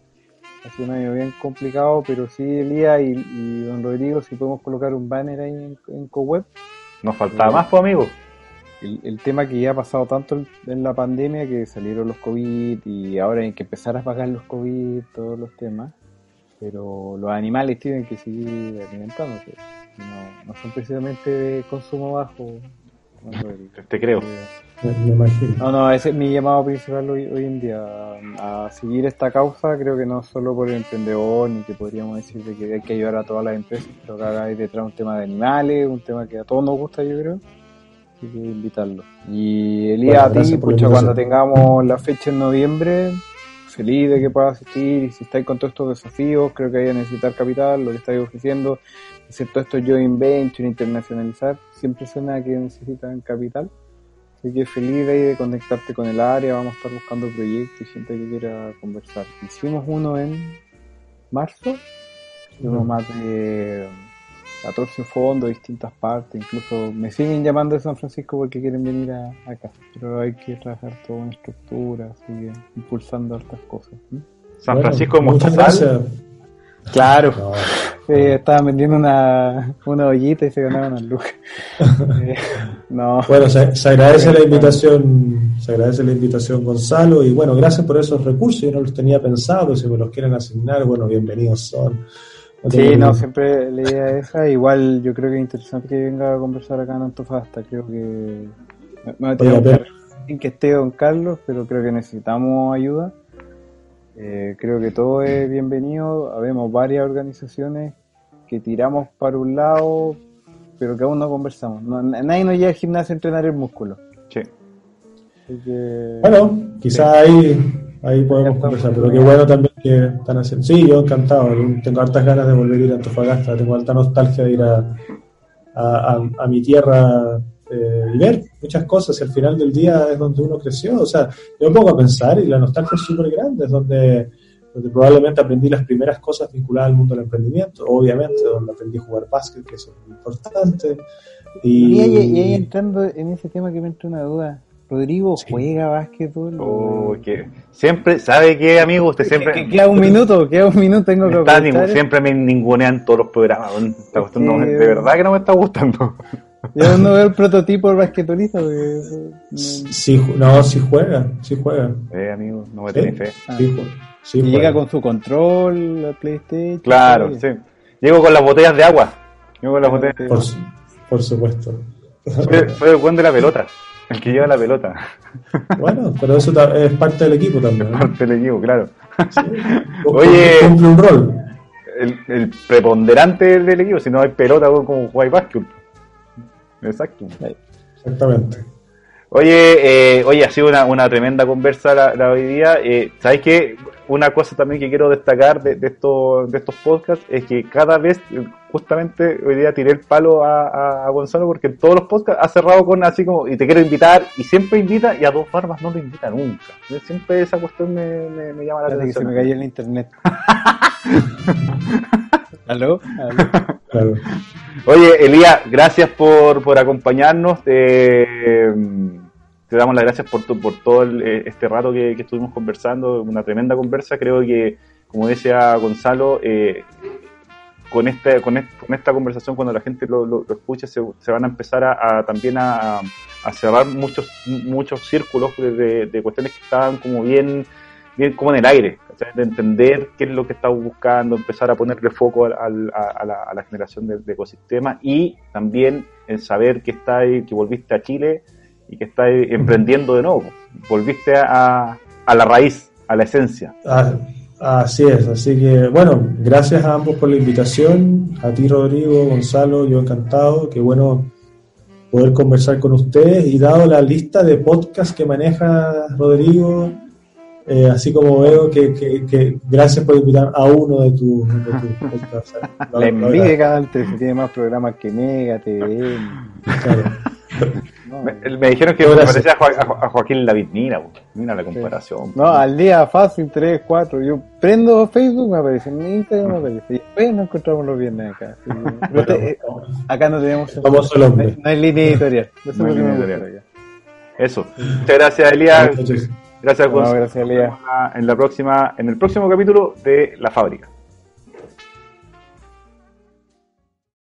ha sido un año bien complicado, pero sí Elías y, don Rodrigo, si podemos colocar un banner ahí en, en CoWeb. Nos faltaba más, pues amigo. El, tema que ya ha pasado tanto en la pandemia, que salieron los COVID y ahora hay que empezar a pagar los COVID, todos los temas, pero los animales tienen que seguir alimentándose no, no son precisamente de consumo bajo. Te creo. Me, imagino. No, no, ese es mi llamado principal hoy, hoy en día, a seguir esta causa, creo que no solo por el emprendedor, ni que podríamos decir que hay que ayudar a todas las empresas, pero que hay detrás un tema de animales, un tema que a todos nos gusta, yo creo, así que invitarlo. Y Elías, a ti, pucha, cuando tengamos la fecha en noviembre, feliz de que puedas asistir y si estáis con todos estos desafíos, creo que hay que necesitar capital, lo que estáis ofreciendo, excepto esto joint venture, internacionalizar, siempre suena que necesitan capital. Así que feliz de, de conectarte con el área, vamos a estar buscando proyectos y gente que quiera conversar. Hicimos uno en marzo, tuvimos más de 14 fondos, distintas partes, incluso me siguen llamando de San Francisco porque quieren venir a, acá, pero hay que trabajar toda una estructura, así impulsando estas cosas. San Francisco bueno, Mostazal. Claro. Eh, estaban vendiendo una, una ollita y se ganaban unas lucas. Eh, no. Bueno, se, agradece la invitación, se agradece la invitación Gonzalo y bueno, gracias por esos recursos, yo no los tenía pensado, si me los quieren asignar, bueno, bienvenidos son. sí, no, siempre la idea esa, igual yo creo que es interesante que venga a conversar acá en Antofagasta, creo que me, me que esté Don Carlos, pero creo que necesitamos ayuda eh, creo que todo es bienvenido. Habemos varias organizaciones que tiramos para un lado, pero que aún no conversamos. nadie nos llega al gimnasio a entrenar el músculo. Sí. Bueno, quizás ahí, ahí podemos conversar, pero qué bueno también que están haciendo. Sí, yo encantado. Tengo hartas ganas de volver a ir a Antofagasta. Tengo alta nostalgia de ir a, a mi tierra eh, y ver muchas cosas y al final del día es donde uno creció. O sea, yo me pongo a pensar y la nostalgia es súper grande, es donde, donde probablemente aprendí las primeras cosas vinculadas al mundo del emprendimiento, obviamente, donde aprendí a jugar básquet, que es muy importante. Y, ahí, entrando en ese tema que me entra una duda. Rodrigo juega básquetbol. Oh, que siempre, ¿sabe qué, amigo? Usted siempre. queda un minuto, queda un minuto, tengo que Siempre me ningunean todos los programas. de verdad que no me está gustando. Yo no veo el prototipo del basquetbolista. Sí, no, sí juega, sí juega. Eh, amigo, no me ¿Sí? fe. Sí, y llega con su control, la PlayStation. Claro, sí. Llego con las botellas de agua. Llego con las botellas por, por supuesto. Soy, el buen de la pelota. El que lleva la pelota. Bueno, pero eso es parte del equipo también. Es parte del equipo, claro. Oye, cumple un rol. El, el, preponderante del equipo, si no hay pelota como jugáis básquet. Exacto. Exactamente. Oye, eh, oye, ha sido una, una tremenda conversa la, hoy día. Eh, ¿Sabes qué? Una cosa también que quiero destacar de, de, estos, de estos podcasts es que cada vez, justamente hoy día tiré el palo a, a, Gonzalo porque en todos los podcasts ha cerrado con así como, y te quiero invitar, y siempre invita, y a dos barbas no lo invita nunca. Siempre esa cuestión me, me, llama la atención. que se me cayó el internet. ¿Aló? Oye, Elías, gracias por, por acompañarnos. Eh, te damos las gracias por, por todo eh, este rato que, estuvimos conversando, una tremenda conversa. Creo que, como decía Gonzalo, eh, con, este, con, con, esta conversación, cuando la gente lo, lo, escuche, se, van a empezar a, también a, cerrar muchos, muchos círculos de, de, cuestiones que estaban como bien, bien como en el aire, de entender qué es lo que estamos buscando, empezar a ponerle foco a, la, generación de, ecosistemas y también en saber que está que volviste a Chile y que estás emprendiendo de nuevo. Volviste a, a la raíz, a la esencia. Ah, así es, así que bueno, gracias a ambos por la invitación, a ti Rodrigo, Gonzalo, yo encantado, qué bueno poder conversar con ustedes y dado la lista de podcasts que maneja Rodrigo, eh, así como veo que, que, gracias por invitar a uno de tus podcasts. La envidia antes tiene más programas que Mega, TV. Claro me, dijeron que me parecía a, Joaquín David. Mira, mira la comparación. No, al día fácil, 3, 4. Yo prendo Facebook, me aparece. En Instagram me aparece. Y después nos encontramos los viernes acá. Eh, acá no tenemos. Vamos no, no hay línea editorial. Eso es editorial. Eso. Muchas gracias, Elías. Gracias, Gonzalo. gracias, Elías. En la próxima, en el próximo capítulo de La Fábrica.